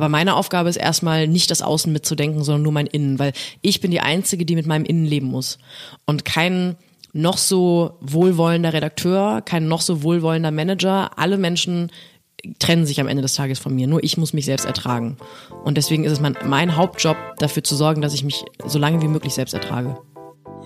Aber meine Aufgabe ist erstmal nicht das Außen mitzudenken, sondern nur mein Innen, weil ich bin die Einzige, die mit meinem Innen leben muss. Und kein noch so wohlwollender Redakteur, kein noch so wohlwollender Manager, alle Menschen trennen sich am Ende des Tages von mir. Nur ich muss mich selbst ertragen. Und deswegen ist es mein, mein Hauptjob, dafür zu sorgen, dass ich mich so lange wie möglich selbst ertrage.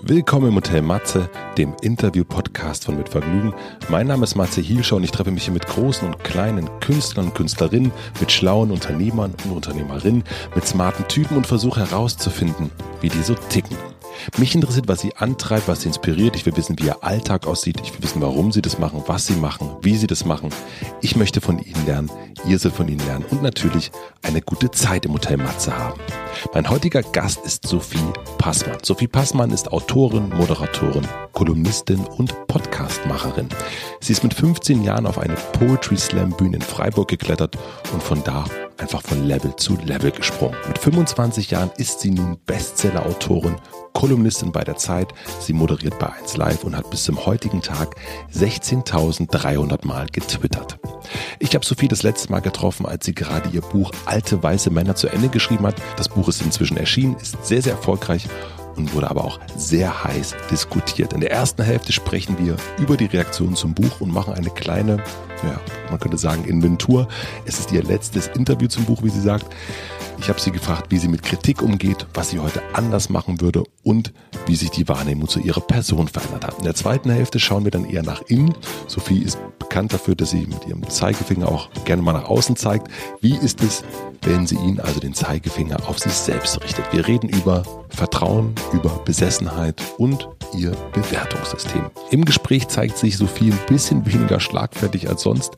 Willkommen im Hotel Matze, dem Interview-Podcast von Mit Vergnügen. Mein Name ist Matze Hielscher und ich treffe mich hier mit großen und kleinen Künstlern und Künstlerinnen, mit schlauen Unternehmern und Unternehmerinnen, mit smarten Typen und versuche herauszufinden, wie die so ticken. Mich interessiert, was sie antreibt, was sie inspiriert. Ich will wissen, wie ihr Alltag aussieht. Ich will wissen, warum sie das machen, was sie machen, wie sie das machen. Ich möchte von ihnen lernen. Ihr sollt von ihnen lernen. Und natürlich eine gute Zeit im Hotel Matze haben. Mein heutiger Gast ist Sophie Passmann. Sophie Passmann ist Autorin, Moderatorin, Kolumnistin und Podcastmacherin. Sie ist mit 15 Jahren auf eine Poetry Slam Bühne in Freiburg geklettert und von da einfach von Level zu Level gesprungen. Mit 25 Jahren ist sie nun Bestseller-Autorin, Kolumnistin bei der Zeit. Sie moderiert bei 1 Live und hat bis zum heutigen Tag 16.300 Mal getwittert. Ich habe Sophie das letzte Mal getroffen, als sie gerade ihr Buch Alte weiße Männer zu Ende geschrieben hat. Das Buch ist inzwischen erschienen, ist sehr, sehr erfolgreich und wurde aber auch sehr heiß diskutiert. In der ersten Hälfte sprechen wir über die Reaktion zum Buch und machen eine kleine, ja, man könnte sagen, Inventur. Es ist ihr letztes Interview zum Buch, wie sie sagt. Ich habe sie gefragt, wie sie mit Kritik umgeht, was sie heute anders machen würde und wie sich die Wahrnehmung zu ihrer Person verändert hat. In der zweiten Hälfte schauen wir dann eher nach innen. Sophie ist bekannt dafür, dass sie mit ihrem Zeigefinger auch gerne mal nach außen zeigt. Wie ist es, wenn sie ihn, also den Zeigefinger, auf sich selbst richtet? Wir reden über Vertrauen, über Besessenheit und ihr Bewertungssystem. Im Gespräch zeigt sich Sophie ein bisschen weniger schlagfertig als sonst,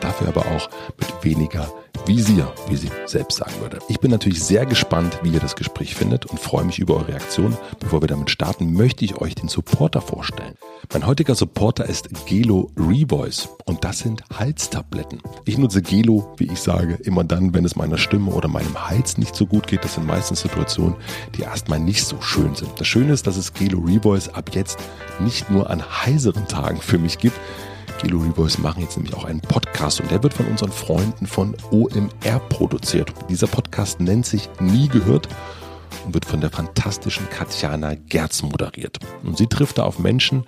dafür aber auch mit weniger Visier, wie sie selbst sagen würde. Ich bin natürlich sehr gespannt, wie ihr das Gespräch findet und freue mich über eure Reaktion. Bevor wir damit starten, möchte ich euch den Supporter vorstellen. Mein heutiger Supporter ist Gelo Revoice und das sind Halstabletten. Ich nutze Gelo, wie ich sage, immer dann, wenn es meiner Stimme oder meinem Hals nicht so gut geht. Das sind meistens Situationen, die erstmal nicht so schön sind. Das Schöne ist, dass es Gelo Revoice ab jetzt nicht nur an heiseren Tagen für mich gibt, Kilo Revoice machen jetzt nämlich auch einen Podcast und der wird von unseren Freunden von OMR produziert. Dieser Podcast nennt sich Nie gehört und wird von der fantastischen Katjana Gerz moderiert. Und sie trifft da auf Menschen,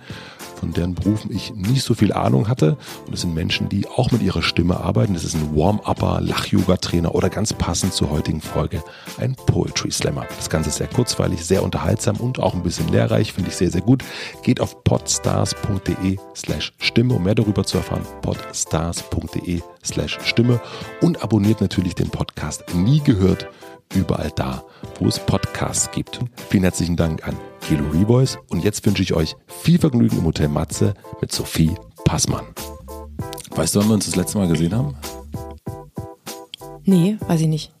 von deren Berufen ich nicht so viel Ahnung hatte. Und es sind Menschen, die auch mit ihrer Stimme arbeiten. Das ist ein Warm-Upper, Lach-Yoga-Trainer oder ganz passend zur heutigen Folge ein Poetry Slammer. Das Ganze ist sehr kurzweilig, sehr unterhaltsam und auch ein bisschen lehrreich, finde ich sehr, sehr gut. Geht auf podstars.de slash Stimme, um mehr darüber zu erfahren. podstars.de slash Stimme und abonniert natürlich den Podcast Nie gehört überall da, wo es Podcasts gibt. Vielen herzlichen Dank an Kilo Revoice und jetzt wünsche ich euch viel Vergnügen im Hotel Matze mit Sophie Passmann. Weißt du, wann wir uns das letzte Mal gesehen haben? Nee, weiß ich nicht.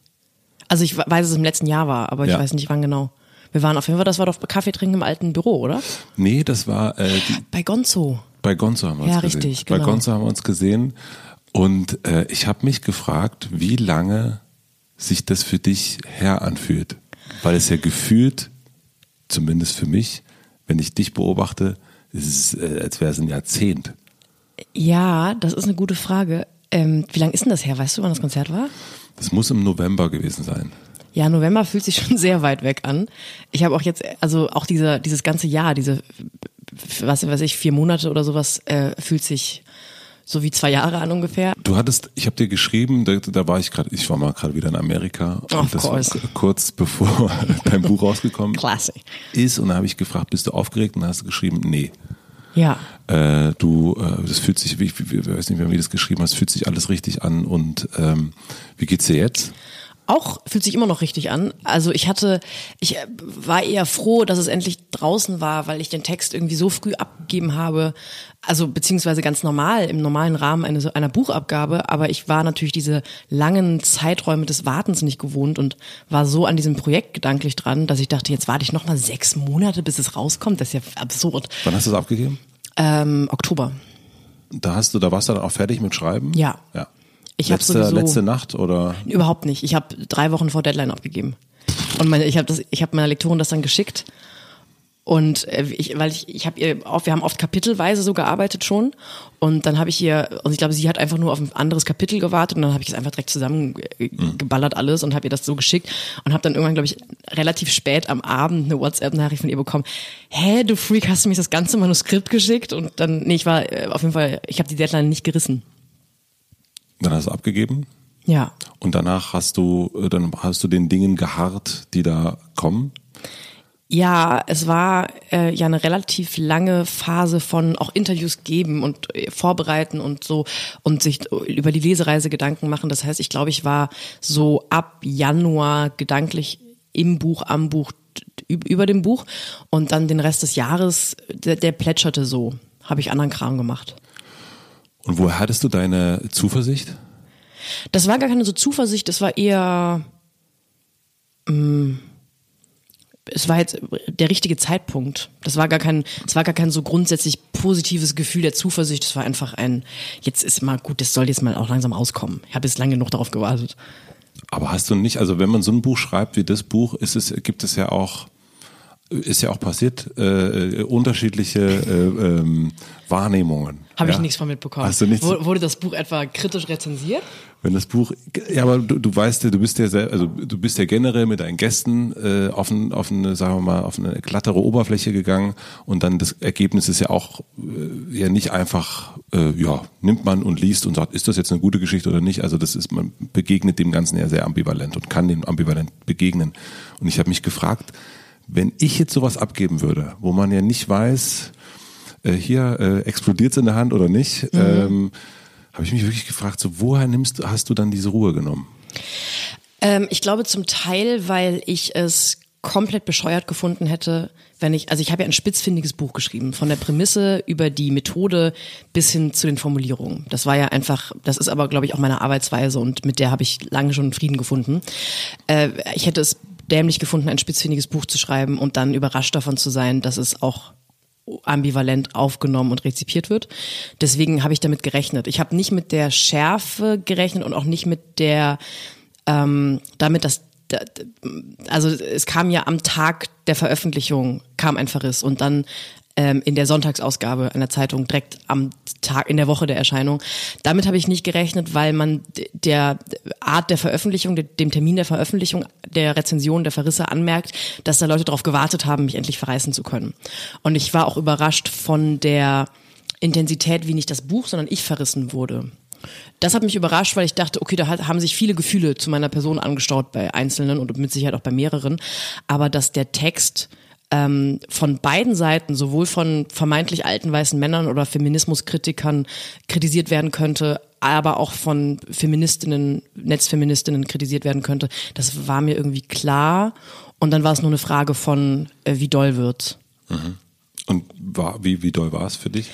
Also ich weiß, dass es im letzten Jahr war, aber ich Ja. weiß nicht wann genau. Wir waren auf jeden Fall, das war doch Kaffee trinken im alten Büro, oder? Nee, das war äh, die, Bei Gonzo. bei Gonzo haben wir uns Ja, gesehen. richtig, Bei genau. Gonzo haben wir uns gesehen und äh, ich habe mich gefragt, wie lange sich das für dich her anfühlt. Weil es ja gefühlt, zumindest für mich, wenn ich dich beobachte, ist es, äh, als wäre es ein Jahrzehnt. Ja, das ist eine gute Frage. Ähm, wie lange ist denn das her? Weißt du, wann das Konzert war? Das muss im November gewesen sein. Ja, November fühlt sich schon sehr weit weg an. Ich habe auch jetzt, also auch diese, dieses ganze Jahr, diese, was weiß ich, vier Monate oder sowas, äh, fühlt sich so wie zwei Jahre an ungefähr. Du hattest, ich habe dir geschrieben, da, da war ich gerade, ich war mal gerade wieder in Amerika Of und das course. war kurz bevor dein Buch rausgekommen Klasse. ist und da habe ich gefragt, bist du aufgeregt? Und dann hast du geschrieben, nee. Ja. Äh, du, äh, das fühlt sich, wie, ich wie, weiß nicht wie du das geschrieben hast, fühlt sich alles richtig an und ähm, wie geht's dir jetzt? Auch fühlt sich immer noch richtig an. Also ich hatte, ich äh, war eher froh, dass es endlich draußen war, weil ich den Text irgendwie so früh abgegeben habe. Also beziehungsweise ganz normal im normalen Rahmen einer, so- einer Buchabgabe. Aber ich war natürlich diese langen Zeiträume des Wartens nicht gewohnt und war so an diesem Projekt gedanklich dran, dass ich dachte, jetzt warte ich noch mal sechs Monate, bis es rauskommt. Das ist ja absurd. Wann hast du es abgegeben? Ähm, Oktober. Da hast du, da warst du dann auch fertig mit Schreiben? Ja. Ja. Ich hab letzte, sowieso- letzte Nacht oder? Überhaupt nicht. Ich habe drei Wochen vor Deadline abgegeben. Und meine, ich habe das, ich habe meiner Lektorin das dann geschickt. Und äh, ich, weil ich, ich habe ihr oft, wir haben oft kapitelweise so gearbeitet schon. Und dann habe ich ihr, und ich glaube, sie hat einfach nur auf ein anderes Kapitel gewartet und dann habe ich es einfach direkt zusammengeballert alles und habe ihr das so geschickt und habe dann irgendwann, glaube ich, relativ spät am Abend eine WhatsApp-Nachricht von ihr bekommen. Hä, du Freak, hast du mir das ganze Manuskript geschickt? Und dann, nee, ich war äh, auf jeden Fall, ich habe die Deadline nicht gerissen. Dann hast du abgegeben? Ja. Und danach hast du, äh, dann hast du den Dingen geharrt, die da kommen? Ja, es war äh, ja eine relativ lange Phase von auch Interviews geben und äh, vorbereiten und so und sich über die Lesereise Gedanken machen. Das heißt, ich glaube, ich war so ab Januar gedanklich im Buch, am Buch, über dem Buch und dann den Rest des Jahres, der, der plätscherte so. Habe ich anderen Kram gemacht. Und woher hattest du deine Zuversicht? Das war gar keine so Zuversicht, das war eher mh, mm, es war jetzt der richtige Zeitpunkt. Das war gar kein, es war gar kein so grundsätzlich positives Gefühl der Zuversicht. Es war einfach ein, jetzt ist mal gut, das soll jetzt mal auch langsam rauskommen. Ich habe jetzt lange noch darauf gewartet. Aber hast du nicht, also wenn man so ein Buch schreibt wie das Buch, ist es, gibt es ja auch, ist ja auch passiert, äh, unterschiedliche äh, ähm, Wahrnehmungen. Habe ja? ich nichts von mitbekommen. Hast du nichts? Wurde das Buch etwa kritisch rezensiert? Wenn das Buch, ja, aber du, du weißt ja, du bist ja sehr, also du bist ja generell mit deinen Gästen äh, auf, ein, auf eine, sagen wir mal, auf eine glattere Oberfläche gegangen und dann das Ergebnis ist ja auch äh, ja nicht einfach, äh, ja, nimmt man und liest und sagt, ist das jetzt eine gute Geschichte oder nicht? Also das ist, man begegnet dem Ganzen ja sehr ambivalent und kann dem ambivalent begegnen. Und ich habe mich gefragt, wenn ich jetzt sowas abgeben würde, wo man ja nicht weiß, äh, hier äh, explodiert es in der Hand oder nicht, mhm. ähm, habe ich mich wirklich gefragt, so woher nimmst du, hast du dann diese Ruhe genommen? Ähm, ich glaube zum Teil, weil ich es komplett bescheuert gefunden hätte, wenn ich, also ich habe ja ein spitzfindiges Buch geschrieben, von der Prämisse über die Methode bis hin zu den Formulierungen. Das war ja einfach, das ist aber, glaube ich, auch meine Arbeitsweise und mit der habe ich lange schon Frieden gefunden. Äh, ich hätte es dämlich gefunden, ein spitzfindiges Buch zu schreiben und dann überrascht davon zu sein, dass es auch ambivalent aufgenommen und rezipiert wird. Deswegen habe ich damit gerechnet. Ich habe nicht mit der Schärfe gerechnet und auch nicht mit der ähm, damit, dass also es kam ja am Tag der Veröffentlichung kam ein Verriss und dann ähm, in der Sonntagsausgabe einer Zeitung direkt am Tag in der Woche der Erscheinung. Damit habe ich nicht gerechnet, weil man der Art der Veröffentlichung, dem Termin der Veröffentlichung, der Rezension, der Verrisse anmerkt, dass da Leute darauf gewartet haben, mich endlich verreißen zu können. Und ich war auch überrascht von der Intensität, wie nicht das Buch, sondern ich verrissen wurde. Das hat mich überrascht, weil ich dachte, okay, da haben sich viele Gefühle zu meiner Person angestaut bei Einzelnen und mit Sicherheit auch bei mehreren. Aber dass der Text ähm, von beiden Seiten, sowohl von vermeintlich alten weißen Männern oder Feminismuskritikern kritisiert werden könnte, aber auch von Feministinnen, Netzfeministinnen kritisiert werden könnte, das war mir irgendwie klar. Und dann war es nur eine Frage von, äh, wie doll wird's. Mhm. Und war, wie, wie doll war es für dich?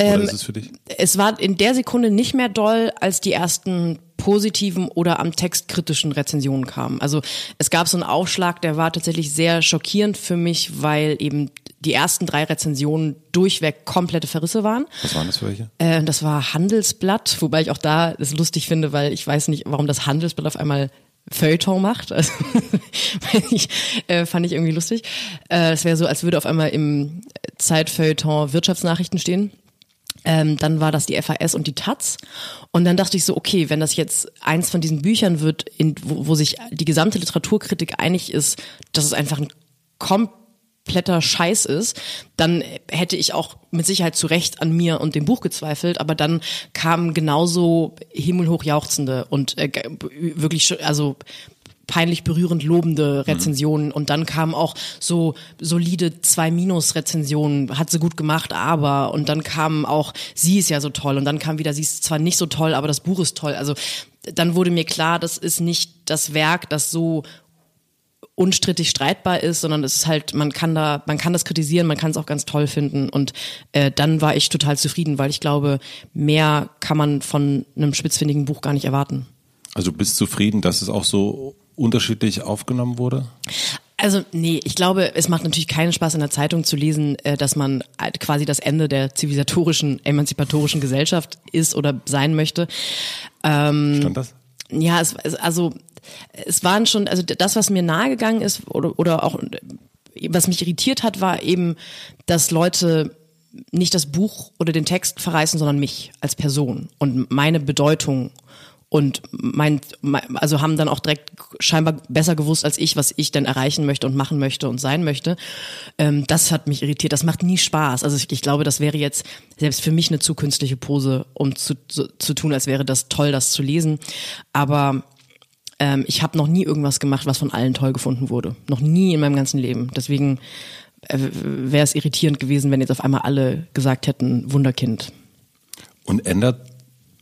Oder ähm, ist es für dich? Es war in der Sekunde nicht mehr doll, als die ersten positiven oder am Text kritischen Rezensionen kamen. Also es gab so einen Aufschlag, der war tatsächlich sehr schockierend für mich, weil eben die ersten drei Rezensionen durchweg komplette Verrisse waren. Was waren das für welche? Äh, das war Handelsblatt, wobei ich auch da das lustig finde, weil ich weiß nicht, warum das Handelsblatt auf einmal Feuilleton macht. Also, ich, äh, fand ich irgendwie lustig. Äh, es wäre so, als würde auf einmal im Zeitfeuilleton Wirtschaftsnachrichten stehen. Ähm, dann war das die FAS und die Taz. Und dann dachte ich so, okay, wenn das jetzt eins von diesen Büchern wird, in, wo, wo sich die gesamte Literaturkritik einig ist, dass es einfach ein kompletter Scheiß ist, dann hätte ich auch mit Sicherheit zu Recht an mir und dem Buch gezweifelt, aber dann kamen genauso himmelhoch jauchzende und äh, wirklich, also peinlich berührend lobende mhm. Rezensionen mhm. und dann kamen auch so solide zwei Minus Rezensionen, hat sie gut gemacht, aber und dann kamen auch sie ist ja so toll und dann kam wieder sie ist zwar nicht so toll, aber das Buch ist toll. Also dann wurde mir klar, das ist nicht das Werk, das so unstrittig streitbar ist, sondern es ist halt, man kann da, man kann das kritisieren, man kann es auch ganz toll finden und äh, dann war ich total zufrieden, weil ich glaube, mehr kann man von einem spitzfindigen Buch gar nicht erwarten. Also du bist zufrieden, dass es auch so unterschiedlich aufgenommen wurde? Also nee, ich glaube, es macht natürlich keinen Spaß in der Zeitung zu lesen, äh, dass man quasi das Ende der zivilisatorischen, emanzipatorischen Gesellschaft ist oder sein möchte. Ähm, Stand das? Ja, es, also es waren schon, also das, was mir nahegegangen ist oder, oder auch was mich irritiert hat, war eben, dass Leute nicht das Buch oder den Text verreißen, sondern mich als Person und meine Bedeutung und mein, also haben dann auch direkt scheinbar besser gewusst als ich, was ich denn erreichen möchte und machen möchte und sein möchte. Ähm, das hat mich irritiert. Das macht nie Spaß. Also ich, ich, glaube, das wäre jetzt selbst für mich eine zu künstliche Pose, um zu, zu, zu tun, als wäre das toll, das zu lesen. Aber ähm, ich habe noch nie irgendwas gemacht, was von allen toll gefunden wurde. Noch nie in meinem ganzen Leben. Deswegen äh, wäre es irritierend gewesen, wenn jetzt auf einmal alle gesagt hätten, Wunderkind. Und ändert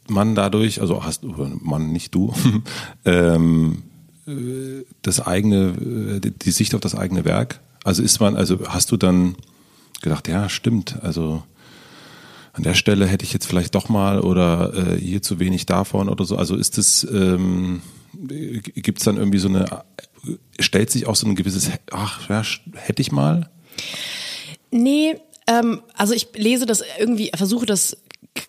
man dadurch, also hast man nicht du, ähm, das eigene, die Sicht auf das eigene Werk? Also ist man, also hast du dann gedacht, ja, stimmt, also an der Stelle hätte ich jetzt vielleicht doch mal oder äh, hier zu wenig davon oder so. Also ist es, ähm, gibt es dann irgendwie so eine, stellt sich auch so ein gewisses, ach, ja, hätte ich mal? Nee, ähm, also ich lese das irgendwie, versuche das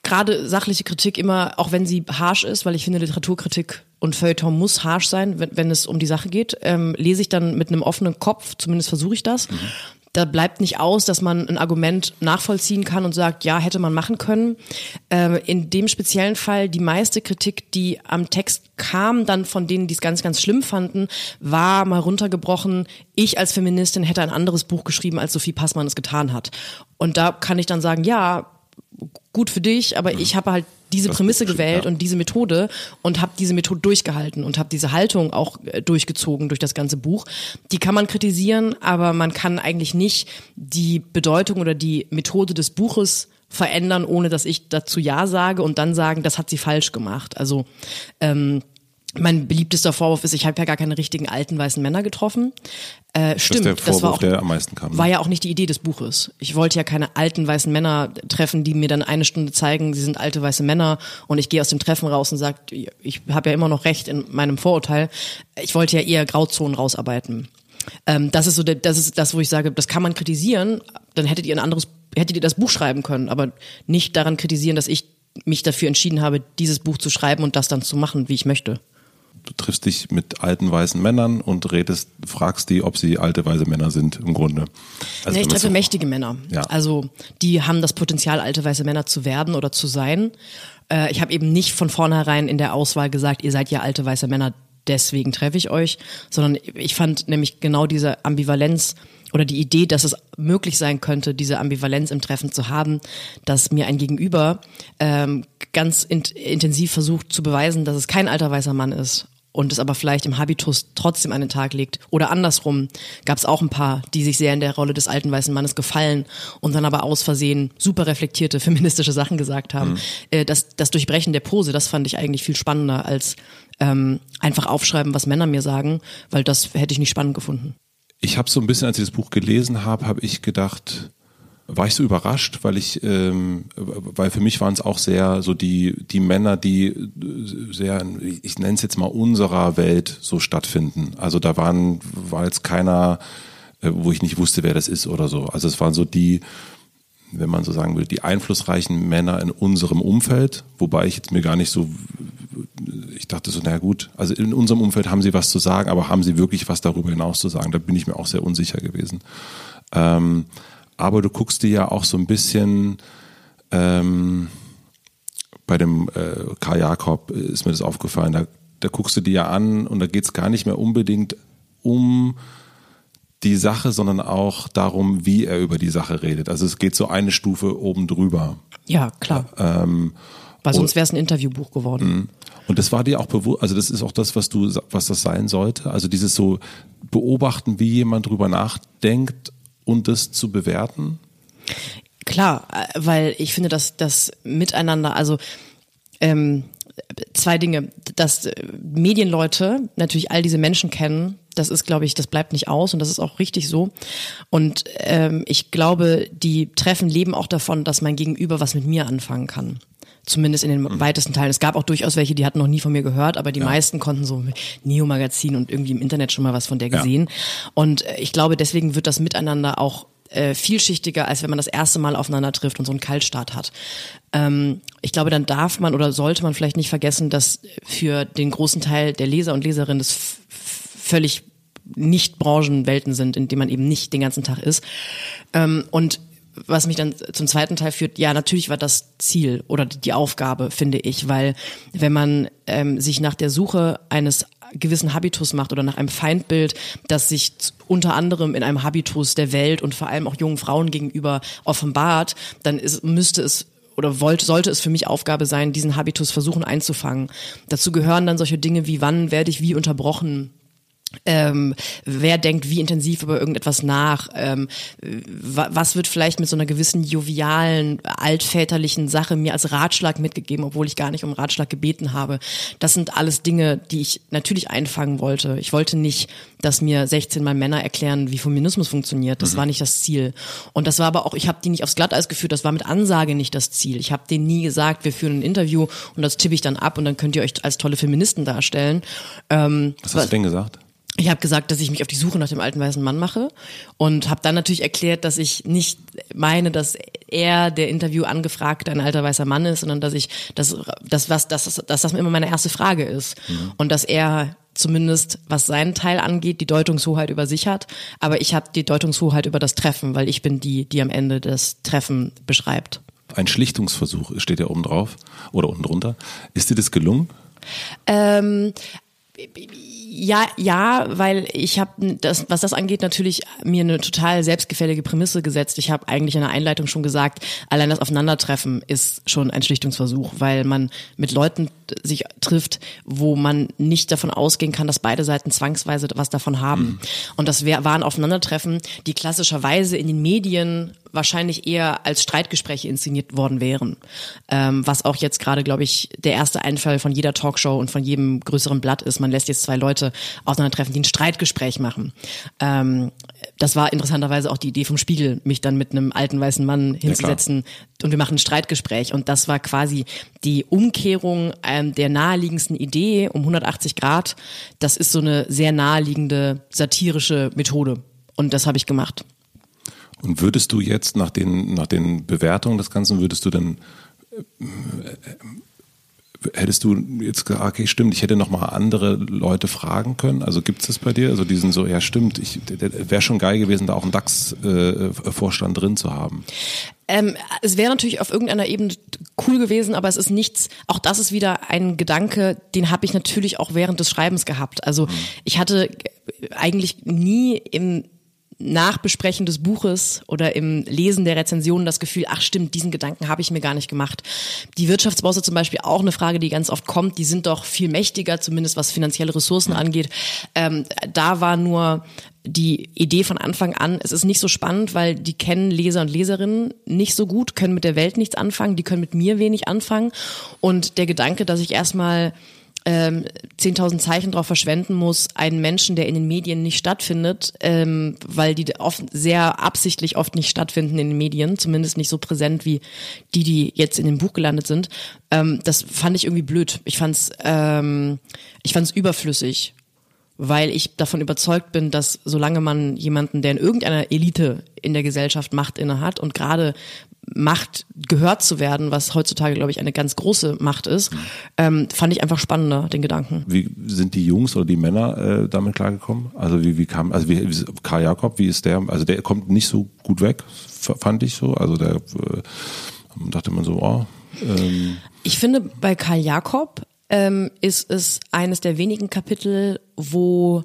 gerade sachliche Kritik immer, auch wenn sie harsh ist, weil ich finde, Literaturkritik und Feuilleton muss harsh sein, wenn, wenn es um die Sache geht, ähm, lese ich dann mit einem offenen Kopf, zumindest versuche ich das. Mhm. Da bleibt nicht aus, dass man ein Argument nachvollziehen kann und sagt, ja, hätte man machen können. Äh, in dem speziellen Fall, die meiste Kritik, die am Text kam, dann von denen, die es ganz, ganz schlimm fanden, war mal runtergebrochen, ich als Feministin hätte ein anderes Buch geschrieben, als Sophie Passmann es getan hat. Und da kann ich dann sagen, ja, gut für dich, aber ich habe halt diese das Prämisse gewählt ja. und diese Methode und habe diese Methode durchgehalten und habe diese Haltung auch äh, durchgezogen durch das ganze Buch. Die kann man kritisieren, aber man kann eigentlich nicht die Bedeutung oder die Methode des Buches verändern, ohne dass ich dazu ja sage und dann sagen, das hat sie falsch gemacht. Also ähm, mein beliebtester Vorwurf ist, ich habe ja gar keine richtigen alten weißen Männer getroffen. Äh, stimmt, das, das war auch, der am meisten kam. War ja auch nicht die Idee des Buches. Ich wollte ja keine alten weißen Männer treffen, die mir dann eine Stunde zeigen, sie sind alte weiße Männer und ich gehe aus dem Treffen raus und sage, ich habe ja immer noch recht in meinem Vorurteil. Ich wollte ja eher Grauzonen rausarbeiten. Ähm, das ist so, der, das ist das, wo ich sage, das kann man kritisieren. Dann hättet ihr ein anderes, hättet ihr das Buch schreiben können, aber nicht daran kritisieren, dass ich mich dafür entschieden habe, dieses Buch zu schreiben und das dann zu machen, wie ich möchte du triffst dich mit alten weißen Männern und redest, fragst die, ob sie alte weiße Männer sind im Grunde. Also ja, ich treffe so, mächtige Männer. Ja. Also die haben das Potenzial, alte weiße Männer zu werden oder zu sein. Äh, ich habe eben nicht von vornherein in der Auswahl gesagt, ihr seid ja alte weiße Männer, deswegen treffe ich euch, sondern ich fand nämlich genau diese Ambivalenz oder die Idee, dass es möglich sein könnte, diese Ambivalenz im Treffen zu haben, dass mir ein Gegenüber ähm, ganz in intensiv versucht zu beweisen, dass es kein alter weißer Mann ist und es aber vielleicht im Habitus trotzdem an den Tag legt. Oder andersrum gab es auch ein paar, die sich sehr in der Rolle des alten weißen Mannes gefallen und dann aber aus Versehen super reflektierte feministische Sachen gesagt haben. Mhm. Äh, das, das Durchbrechen der Pose, das fand ich eigentlich viel spannender als ähm, einfach aufschreiben, was Männer mir sagen, weil das hätte ich nicht spannend gefunden. Ich habe so ein bisschen, als ich das Buch gelesen habe, habe ich gedacht, war ich so überrascht, weil ich, ähm, weil für mich waren es auch sehr so die die Männer, die sehr, ich nenne es jetzt mal unserer Welt so stattfinden. Also da waren war jetzt keiner, äh, wo ich nicht wusste, wer das ist oder so. Also es waren so die, wenn man so sagen will, die einflussreichen Männer in unserem Umfeld, wobei ich jetzt mir gar nicht so, ich dachte so, na gut, also in unserem Umfeld haben sie was zu sagen, aber haben sie wirklich was darüber hinaus zu sagen? Da bin ich mir auch sehr unsicher gewesen. Ähm, aber du guckst dir ja auch so ein bisschen ähm, bei dem äh, Karl Jakob ist mir das aufgefallen, da, da guckst du dir ja an und da geht es gar nicht mehr unbedingt um die Sache, sondern auch darum, wie er über die Sache redet. Also es geht so eine Stufe oben drüber. Ja, klar. Ähm, Weil sonst wäre es ein Interviewbuch geworden. Mhm. Und das war dir auch bewusst, also das ist auch das, was du, was das sein sollte. Also dieses so beobachten, wie jemand drüber nachdenkt und das zu bewerten? Klar, weil ich finde, dass das Miteinander, also ähm, zwei Dinge, dass Medienleute natürlich all diese Menschen kennen, das ist, glaube ich, das bleibt nicht aus und das ist auch richtig so. Und ähm, ich glaube, die Treffen leben auch davon, dass mein Gegenüber was mit mir anfangen kann. Zumindest in den mhm. weitesten Teilen. Es gab auch durchaus welche, die hatten noch nie von mir gehört, aber die ja. meisten konnten so Neo-Magazin und irgendwie im Internet schon mal was von der gesehen. Ja. Und äh, ich glaube, deswegen wird das Miteinander auch äh, vielschichtiger, als wenn man das erste Mal aufeinander trifft und so einen Kaltstart hat. Ähm, ich glaube, dann darf man oder sollte man vielleicht nicht vergessen, dass für den großen Teil der Leser und Leserinnen das völlig nicht Branchenwelten sind, in denen man eben nicht den ganzen Tag ist. Ähm, und was mich dann zum zweiten Teil führt, ja, natürlich war das Ziel oder die Aufgabe, finde ich, weil wenn man ähm, sich nach der Suche eines gewissen Habitus macht oder nach einem Feindbild, das sich unter anderem in einem Habitus der Welt und vor allem auch jungen Frauen gegenüber offenbart, dann ist, müsste es oder wollte, sollte es für mich Aufgabe sein, diesen Habitus versuchen einzufangen. Dazu gehören dann solche Dinge wie, wann werde ich wie unterbrochen? Ähm, wer denkt wie intensiv über irgendetwas nach, ähm, was wird vielleicht mit so einer gewissen jovialen, altväterlichen Sache mir als Ratschlag mitgegeben, obwohl ich gar nicht um Ratschlag gebeten habe. Das sind alles Dinge, die ich natürlich einfangen wollte. Ich wollte nicht, dass mir 16 Mal Männer erklären, wie Feminismus funktioniert. Das mhm. war nicht das Ziel. Und das war aber auch, ich habe die nicht aufs Glatteis geführt, das war mit Ansage nicht das Ziel. Ich habe denen nie gesagt, wir führen ein Interview und das tippe ich dann ab und dann könnt ihr euch als tolle Feministen darstellen. Ähm, was hast du denn gesagt? Ich habe gesagt, dass ich mich auf die Suche nach dem alten weißen Mann mache und habe dann natürlich erklärt, dass ich nicht meine, dass er der Interview angefragte ein alter weißer Mann ist, sondern dass ich dass das was dass, dass das immer meine erste Frage ist mhm. und dass er zumindest was seinen Teil angeht, die Deutungshoheit über sich hat, aber ich habe die Deutungshoheit über das Treffen, weil ich bin die, die am Ende das Treffen beschreibt. Ein Schlichtungsversuch steht ja oben drauf oder unten drunter. Ist dir das gelungen? Ähm, ja, ja, weil ich habe das, was das angeht, natürlich mir eine total selbstgefällige Prämisse gesetzt. Ich habe eigentlich in der Einleitung schon gesagt, allein das Aufeinandertreffen ist schon ein Schlichtungsversuch, weil man mit Leuten sich trifft, wo man nicht davon ausgehen kann, dass beide Seiten zwangsweise was davon haben. Mhm. Und das waren Aufeinandertreffen, die klassischerweise in den Medien wahrscheinlich eher als Streitgespräche inszeniert worden wären. Ähm, was auch jetzt gerade, glaube ich, der erste Einfall von jeder Talkshow und von jedem größeren Blatt ist. Man lässt jetzt zwei Leute auseinandertreffen, die ein Streitgespräch machen. Ähm, das war interessanterweise auch die Idee vom Spiegel, mich dann mit einem alten weißen Mann hinzusetzen ja, und wir machen ein Streitgespräch. Und das war quasi die Umkehrung ähm, der naheliegendsten Idee um 180 Grad. Das ist so eine sehr naheliegende satirische Methode. Und das habe ich gemacht. Und würdest du jetzt nach den, nach den Bewertungen des Ganzen, würdest du dann äh, hättest du jetzt gesagt, okay, stimmt, ich hätte noch mal andere Leute fragen können? Also gibt es das bei dir? Also diesen so, ja stimmt, ich wäre schon geil gewesen, da auch einen DAX-Vorstand äh, drin zu haben. Ähm, es wäre natürlich auf irgendeiner Ebene cool gewesen, aber es ist nichts, auch das ist wieder ein Gedanke, den habe ich natürlich auch während des Schreibens gehabt. Also mhm. ich hatte eigentlich nie im Nachbesprechen des Buches oder im Lesen der Rezensionen das Gefühl, ach stimmt, diesen Gedanken habe ich mir gar nicht gemacht. Die Wirtschaftsbosse zum Beispiel auch eine Frage, die ganz oft kommt, die sind doch viel mächtiger, zumindest was finanzielle Ressourcen angeht. Ähm, da war nur die Idee von Anfang an, es ist nicht so spannend, weil die kennen Leser und Leserinnen nicht so gut, können mit der Welt nichts anfangen, die können mit mir wenig anfangen. Und der Gedanke, dass ich erstmal ähm, 10.000 Zeichen darauf verschwenden muss, einen Menschen, der in den Medien nicht stattfindet, ähm, weil die oft sehr absichtlich oft nicht stattfinden in den Medien, zumindest nicht so präsent wie die, die jetzt in dem Buch gelandet sind. Ähm, das fand ich irgendwie blöd. Ich fand's, ähm, ich fand's überflüssig weil ich davon überzeugt bin, dass solange man jemanden, der in irgendeiner Elite in der Gesellschaft Macht inne hat und gerade Macht gehört zu werden, was heutzutage, glaube ich, eine ganz große Macht ist, ähm, fand ich einfach spannender, den Gedanken. Wie sind die Jungs oder die Männer äh, damit klargekommen? Also wie, wie kam, also wie, wie, Karl Jakob, wie ist der? Also der kommt nicht so gut weg, fand ich so. Also der äh, dachte man so, oh. Ähm. Ich finde, bei Karl Jakob ähm, ist es eines der wenigen Kapitel, wo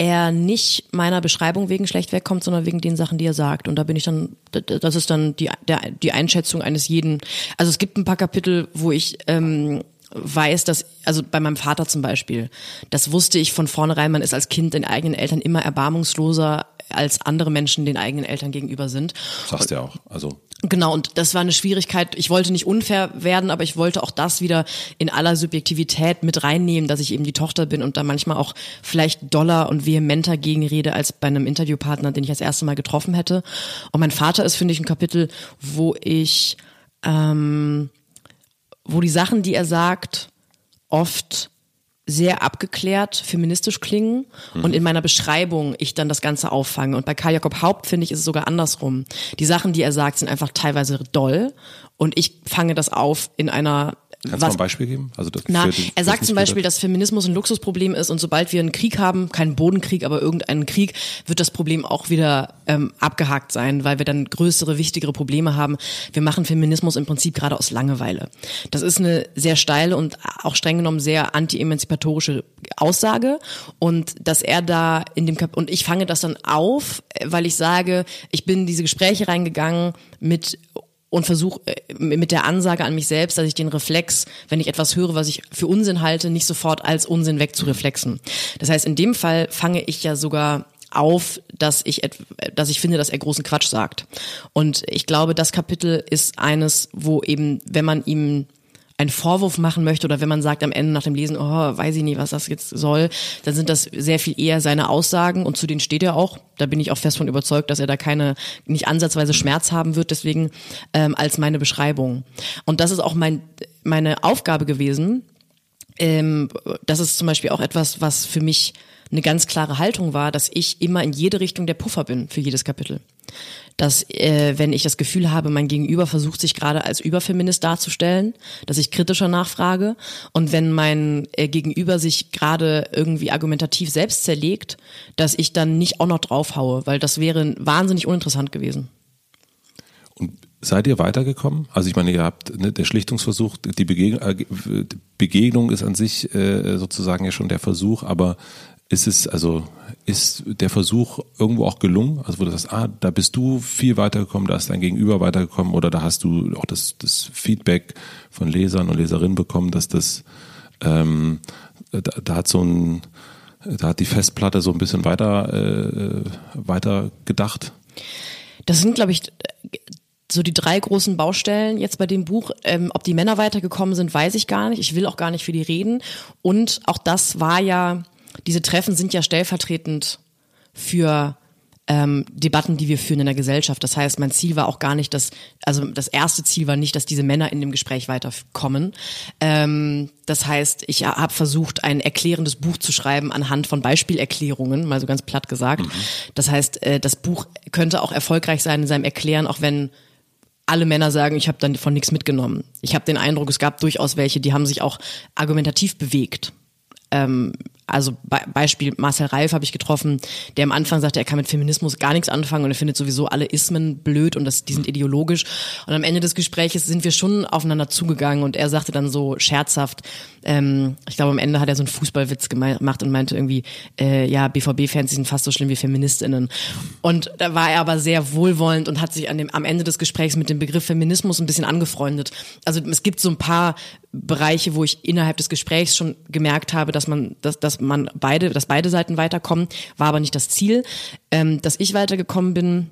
er nicht meiner Beschreibung wegen schlecht wegkommt, sondern wegen den Sachen, die er sagt. Und da bin ich dann, das ist dann die, der, die Einschätzung eines jeden. Also es gibt ein paar Kapitel, wo ich ähm, weiß, dass, also bei meinem Vater zum Beispiel, das wusste ich von vornherein, man ist als Kind den eigenen Eltern immer erbarmungsloser, als andere Menschen den eigenen Eltern gegenüber sind. Sagst du ja auch. Also Genau, und das war eine Schwierigkeit. Ich wollte nicht unfair werden, aber ich wollte auch das wieder in aller Subjektivität mit reinnehmen, dass ich eben die Tochter bin und da manchmal auch vielleicht doller und vehementer gegenrede als bei einem Interviewpartner, den ich das erste Mal getroffen hätte. Und mein Vater ist, finde ich, ein Kapitel, wo ich, ähm, wo die Sachen, die er sagt, oft sehr abgeklärt, feministisch klingen mhm. und in meiner Beschreibung ich dann das Ganze auffange. Und bei Karl Jakob Haupt finde ich, ist es sogar andersrum. Die Sachen, die er sagt, sind einfach teilweise doll und ich fange das auf in einer Kannst du mal ein Beispiel geben? Also das Na, die, er sagt zum Beispiel, dass Feminismus ein Luxusproblem ist und sobald wir einen Krieg haben, keinen Bodenkrieg, aber irgendeinen Krieg, wird das Problem auch wieder ähm, abgehakt sein, weil wir dann größere, wichtigere Probleme haben. Wir machen Feminismus im Prinzip gerade aus Langeweile. Das ist eine sehr steile und auch streng genommen sehr anti-emanzipatorische Aussage und dass er da in dem Kap und ich fange das dann auf, weil ich sage, ich bin in diese Gespräche reingegangen mit und versuche äh, mit der Ansage an mich selbst, dass ich den Reflex, wenn ich etwas höre, was ich für Unsinn halte, nicht sofort als Unsinn wegzureflexen. Das heißt, in dem Fall fange ich ja sogar auf, dass ich, dass ich finde, dass er großen Quatsch sagt. Und ich glaube, das Kapitel ist eines, wo eben, wenn man ihm einen Vorwurf machen möchte oder wenn man sagt am Ende nach dem Lesen, oh, weiß ich nicht, was das jetzt soll, dann sind das sehr viel eher seine Aussagen und zu denen steht er auch. Da bin ich auch fest von überzeugt, dass er da keine, nicht ansatzweise Schmerz haben wird, deswegen ähm, als meine Beschreibung. Und das ist auch mein, meine Aufgabe gewesen. Ähm, das ist zum Beispiel auch etwas, was für mich eine ganz klare Haltung war, dass ich immer in jede Richtung der Puffer bin für jedes Kapitel dass äh, wenn ich das Gefühl habe, mein Gegenüber versucht sich gerade als Überfeminist darzustellen, dass ich kritischer nachfrage und wenn mein äh, Gegenüber sich gerade irgendwie argumentativ selbst zerlegt, dass ich dann nicht auch noch draufhaue, weil das wäre wahnsinnig uninteressant gewesen. Und seid ihr weitergekommen? Also ich meine, ihr habt ne, der Schlichtungsversuch, die Begegnung, äh, Begegnung ist an sich äh, sozusagen ja schon der Versuch, aber ist es, also ist der Versuch irgendwo auch gelungen? Also wo du sagst, ah, da bist du viel weitergekommen, da ist dein Gegenüber weitergekommen oder da hast du auch das, das Feedback von Lesern und Leserinnen bekommen, dass das ähm, da, da hat so ein da hat die Festplatte so ein bisschen weiter äh, weiter gedacht. Das sind, glaube ich, so die drei großen Baustellen jetzt bei dem Buch. Ähm, ob die Männer weitergekommen sind, weiß ich gar nicht. Ich will auch gar nicht für die reden. Und auch das war ja diese Treffen sind ja stellvertretend für ähm, Debatten, die wir führen in der Gesellschaft. Das heißt, mein Ziel war auch gar nicht, dass, also das erste Ziel war nicht, dass diese Männer in dem Gespräch weiterkommen. Ähm, das heißt, ich habe versucht, ein erklärendes Buch zu schreiben anhand von Beispielerklärungen, mal so ganz platt gesagt. Mhm. Das heißt, äh, das Buch könnte auch erfolgreich sein in seinem Erklären, auch wenn alle Männer sagen, ich habe dann von nichts mitgenommen. Ich habe den Eindruck, es gab durchaus welche, die haben sich auch argumentativ bewegt. Ähm, also Be Beispiel Marcel Reif habe ich getroffen, der am Anfang sagte, er kann mit Feminismus gar nichts anfangen und er findet sowieso alle Ismen blöd und das, die sind ideologisch. Und am Ende des Gespräches sind wir schon aufeinander zugegangen und er sagte dann so scherzhaft, ähm, ich glaube am Ende hat er so einen Fußballwitz gemacht und meinte irgendwie, äh, ja, BVB-Fans sind fast so schlimm wie FeministInnen. Und da war er aber sehr wohlwollend und hat sich an dem, am Ende des Gesprächs mit dem Begriff Feminismus ein bisschen angefreundet. Also es gibt so ein paar Bereiche, wo ich innerhalb des Gesprächs schon gemerkt habe, dass man, dass, dass man beide, dass beide Seiten weiterkommen, war aber nicht das Ziel. Ähm, dass ich weitergekommen bin,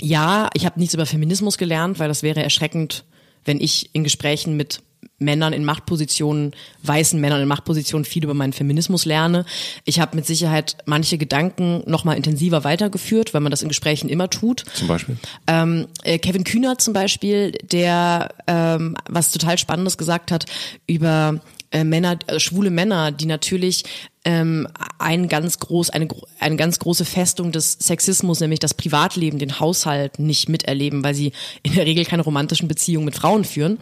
ja, ich habe nichts über Feminismus gelernt, weil das wäre erschreckend, wenn ich in Gesprächen mit Männern in Machtpositionen, weißen Männern in Machtpositionen viel über meinen Feminismus lerne. Ich habe mit Sicherheit manche Gedanken noch mal intensiver weitergeführt, weil man das in Gesprächen immer tut. Zum Beispiel? Ähm, äh, Kevin Kühner zum Beispiel, der ähm, was total Spannendes gesagt hat über äh, Männer, äh, schwule Männer, die natürlich ähm, ein ganz groß, eine, eine ganz große Festung des Sexismus, nämlich das Privatleben, den Haushalt nicht miterleben, weil sie in der Regel keine romantischen Beziehungen mit Frauen führen,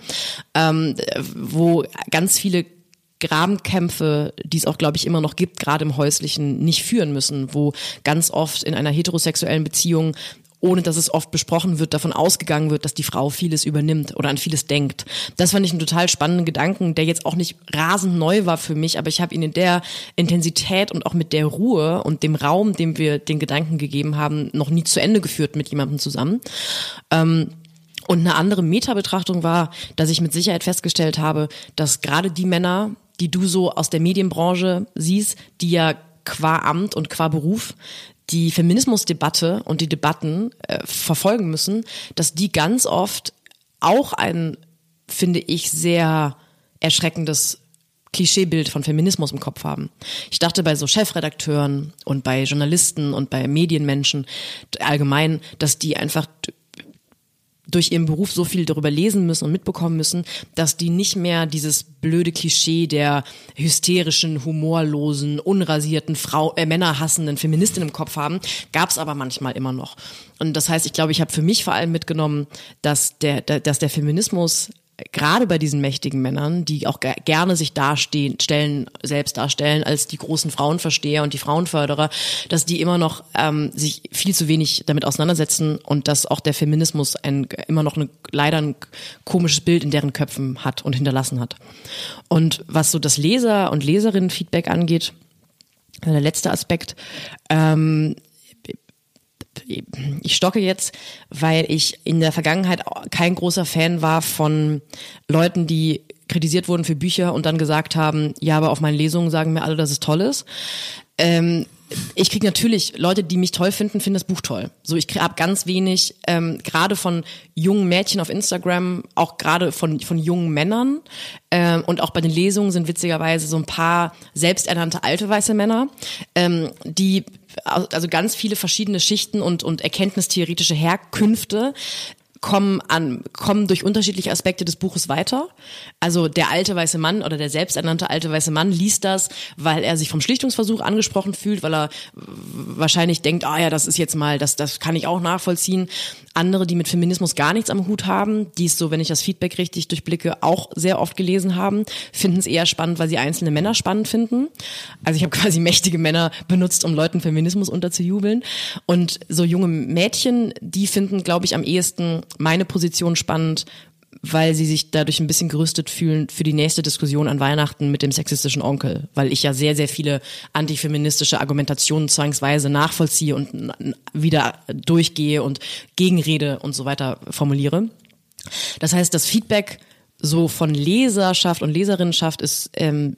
ähm, wo ganz viele Grabenkämpfe, die es auch, glaube ich, immer noch gibt, gerade im häuslichen, nicht führen müssen, wo ganz oft in einer heterosexuellen Beziehung ohne dass es oft besprochen wird, davon ausgegangen wird, dass die Frau vieles übernimmt oder an vieles denkt. Das fand ich einen total spannenden Gedanken, der jetzt auch nicht rasend neu war für mich, aber ich habe ihn in der Intensität und auch mit der Ruhe und dem Raum, dem wir den Gedanken gegeben haben, noch nie zu Ende geführt mit jemandem zusammen. Ähm, und eine andere Metabetrachtung war, dass ich mit Sicherheit festgestellt habe, dass gerade die Männer, die du so aus der Medienbranche siehst, die ja qua Amt und qua Beruf die Feminismusdebatte und die Debatten äh, verfolgen müssen, dass die ganz oft auch ein, finde ich, sehr erschreckendes Klischeebild von Feminismus im Kopf haben. Ich dachte bei so Chefredakteuren und bei Journalisten und bei Medienmenschen allgemein, dass die einfach durch ihren Beruf so viel darüber lesen müssen und mitbekommen müssen, dass die nicht mehr dieses blöde Klischee der hysterischen, humorlosen, unrasierten Frau, äh, Männerhassenden Feministin im Kopf haben, gab es aber manchmal immer noch. Und das heißt, ich glaube, ich habe für mich vor allem mitgenommen, dass der, der, dass der Feminismus gerade bei diesen mächtigen Männern, die auch ge gerne sich darstehen, stellen, selbst darstellen als die großen Frauenversteher und die Frauenförderer, dass die immer noch ähm, sich viel zu wenig damit auseinandersetzen und dass auch der Feminismus ein, immer noch eine, leider ein komisches Bild in deren Köpfen hat und hinterlassen hat. Und was so das Leser- und Leserinnen-Feedback angeht, der letzte Aspekt, ähm, ich stocke jetzt, weil ich in der Vergangenheit kein großer Fan war von Leuten, die kritisiert wurden für Bücher und dann gesagt haben, ja, aber auf meinen Lesungen sagen mir alle, dass es toll ist. Ähm, ich kriege natürlich Leute, die mich toll finden, finden das Buch toll. So, ich habe ganz wenig, ähm, gerade von jungen Mädchen auf Instagram, auch gerade von von jungen Männern ähm, und auch bei den Lesungen sind witzigerweise so ein paar selbsternannte alte weiße Männer, ähm, die also ganz viele verschiedene Schichten und und erkenntnistheoretische Herkünfte kommen an, kommen durch unterschiedliche Aspekte des Buches weiter. Also der alte weiße Mann oder der selbsternannte alte weiße Mann liest das, weil er sich vom Schlichtungsversuch angesprochen fühlt, weil er wahrscheinlich denkt, ah ja, das ist jetzt mal, das, das kann ich auch nachvollziehen. Andere, die mit Feminismus gar nichts am Hut haben, die es so, wenn ich das Feedback richtig durchblicke, auch sehr oft gelesen haben, finden es eher spannend, weil sie einzelne Männer spannend finden. Also ich habe quasi mächtige Männer benutzt, um Leuten Feminismus unterzujubeln. Und so junge Mädchen, die finden, glaube ich, am ehesten meine Position spannend, weil sie sich dadurch ein bisschen gerüstet fühlen für die nächste Diskussion an Weihnachten mit dem sexistischen Onkel, weil ich ja sehr, sehr viele antifeministische Argumentationen zwangsweise nachvollziehe und wieder durchgehe und Gegenrede und so weiter formuliere. Das heißt, das Feedback so von Leserschaft und Leserinnenschaft ist ähm,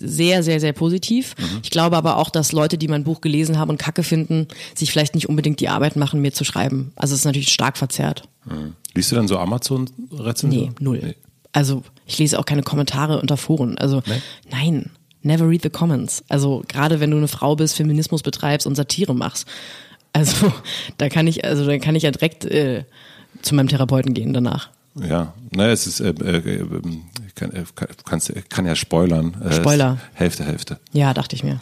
sehr, sehr, sehr positiv. Mhm. Ich glaube aber auch, dass Leute, die mein Buch gelesen haben und Kacke finden, sich vielleicht nicht unbedingt die Arbeit machen, mir zu schreiben. Also es ist natürlich stark verzerrt. Mhm. Liest du dann so Amazon-Rezensionen? Nee, null. Nee. Also ich lese auch keine Kommentare unter Foren. Also nee? nein, never read the comments. Also gerade wenn du eine Frau bist, Feminismus betreibst und Satire machst. Also da kann ich, also da kann ich ja direkt äh, zu meinem Therapeuten gehen danach. Ja, naja, es ist, äh, äh, kann, äh, kann, kann ja spoilern. Spoiler. Hälfte, Hälfte. Ja, dachte ich mir.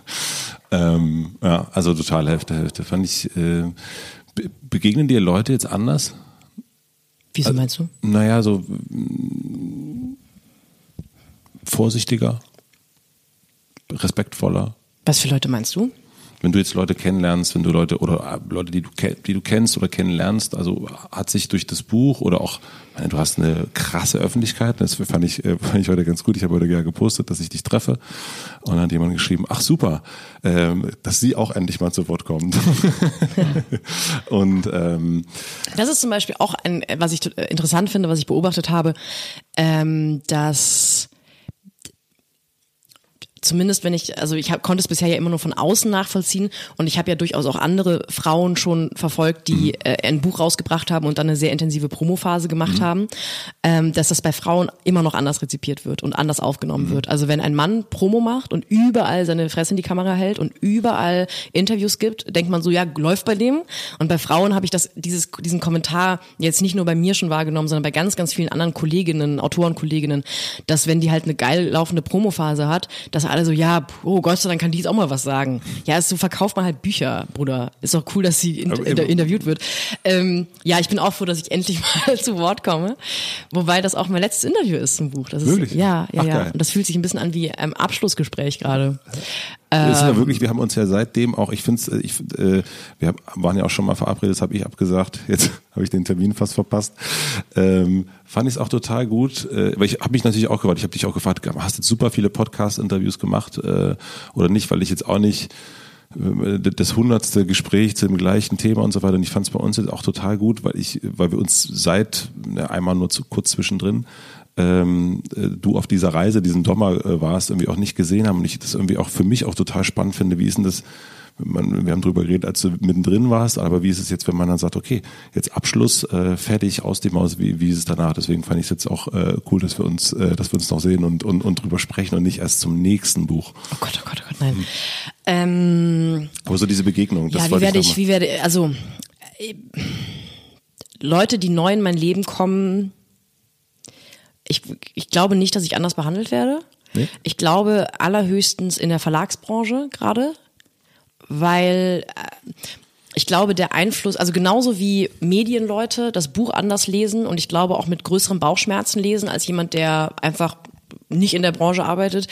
ähm, ja, also total Hälfte, Hälfte. Fand ich, äh, begegnen dir Leute jetzt anders? Wieso also, meinst du? Naja, so mh, vorsichtiger, respektvoller. Was für Leute meinst du? Wenn du jetzt Leute kennenlernst, wenn du Leute oder äh, Leute, die du, die du kennst oder kennenlernst, also hat sich durch das Buch oder auch, meine, du hast eine krasse Öffentlichkeit, das fand ich, äh, fand ich heute ganz gut. Ich habe heute ja gepostet, dass ich dich treffe und dann hat jemand geschrieben, ach super, ähm, dass sie auch endlich mal zu Wort kommt. und ähm, das ist zum Beispiel auch ein, was ich interessant finde, was ich beobachtet habe, ähm, dass zumindest wenn ich, also ich hab, konnte es bisher ja immer nur von außen nachvollziehen und ich habe ja durchaus auch andere Frauen schon verfolgt, die mhm. äh, ein Buch rausgebracht haben und dann eine sehr intensive Promophase gemacht mhm. haben, ähm, dass das bei Frauen immer noch anders rezipiert wird und anders aufgenommen mhm. wird. Also wenn ein Mann Promo macht und überall seine Fresse in die Kamera hält und überall Interviews gibt, denkt man so, ja, läuft bei dem. Und bei Frauen habe ich das, dieses, diesen Kommentar jetzt nicht nur bei mir schon wahrgenommen, sondern bei ganz, ganz vielen anderen Kolleginnen, Autorenkolleginnen, dass wenn die halt eine geil laufende Promophase hat, dass alle so, ja, oh Gott sei Dank kann die jetzt auch mal was sagen. Ja, so verkauft man halt Bücher, Bruder. Ist doch cool, dass sie in, in, interviewt wird. Ähm, ja, ich bin auch froh, dass ich endlich mal zu Wort komme. Wobei das auch mein letztes Interview ist zum Buch. Das ist, Wirklich? Ja, ja, Ach, ja. Und das fühlt sich ein bisschen an wie ein Abschlussgespräch gerade. Das ist ja wirklich, wir haben uns ja seitdem auch, ich finde es, ich, äh, wir waren ja auch schon mal verabredet, das habe ich abgesagt, jetzt habe ich den Termin fast verpasst. Ähm, fand ich es auch total gut, äh, aber ich habe mich natürlich auch gefragt, ich habe dich auch gefragt, hast du super viele Podcast-Interviews gemacht äh, oder nicht, weil ich jetzt auch nicht äh, das hundertste Gespräch zu dem gleichen Thema und so weiter. Und ich fand es bei uns jetzt auch total gut, weil ich, weil wir uns seit ja, einmal nur zu kurz zwischendrin ähm, äh, du auf dieser Reise, diesen Sommer äh, warst, irgendwie auch nicht gesehen haben. Und ich das irgendwie auch für mich auch total spannend finde. Wie ist denn das? Man, wir haben drüber geredet, als du mittendrin warst, aber wie ist es jetzt, wenn man dann sagt, okay, jetzt Abschluss, äh, fertig, aus dem Haus, wie, wie ist es danach? Deswegen fand ich es jetzt auch äh, cool, dass wir uns, äh, dass wir uns noch sehen und, und, und drüber sprechen und nicht erst zum nächsten Buch. Oh Gott, oh Gott, oh Gott, nein. Hm. Ähm, aber so diese Begegnung, das ja, wie werde ich, ich wie werde, also äh, Leute, die neu in mein Leben kommen, ich, ich glaube nicht, dass ich anders behandelt werde. Nee? Ich glaube allerhöchstens in der Verlagsbranche gerade, weil äh, ich glaube, der Einfluss, also genauso wie Medienleute das Buch anders lesen und ich glaube auch mit größeren Bauchschmerzen lesen als jemand, der einfach nicht in der Branche arbeitet,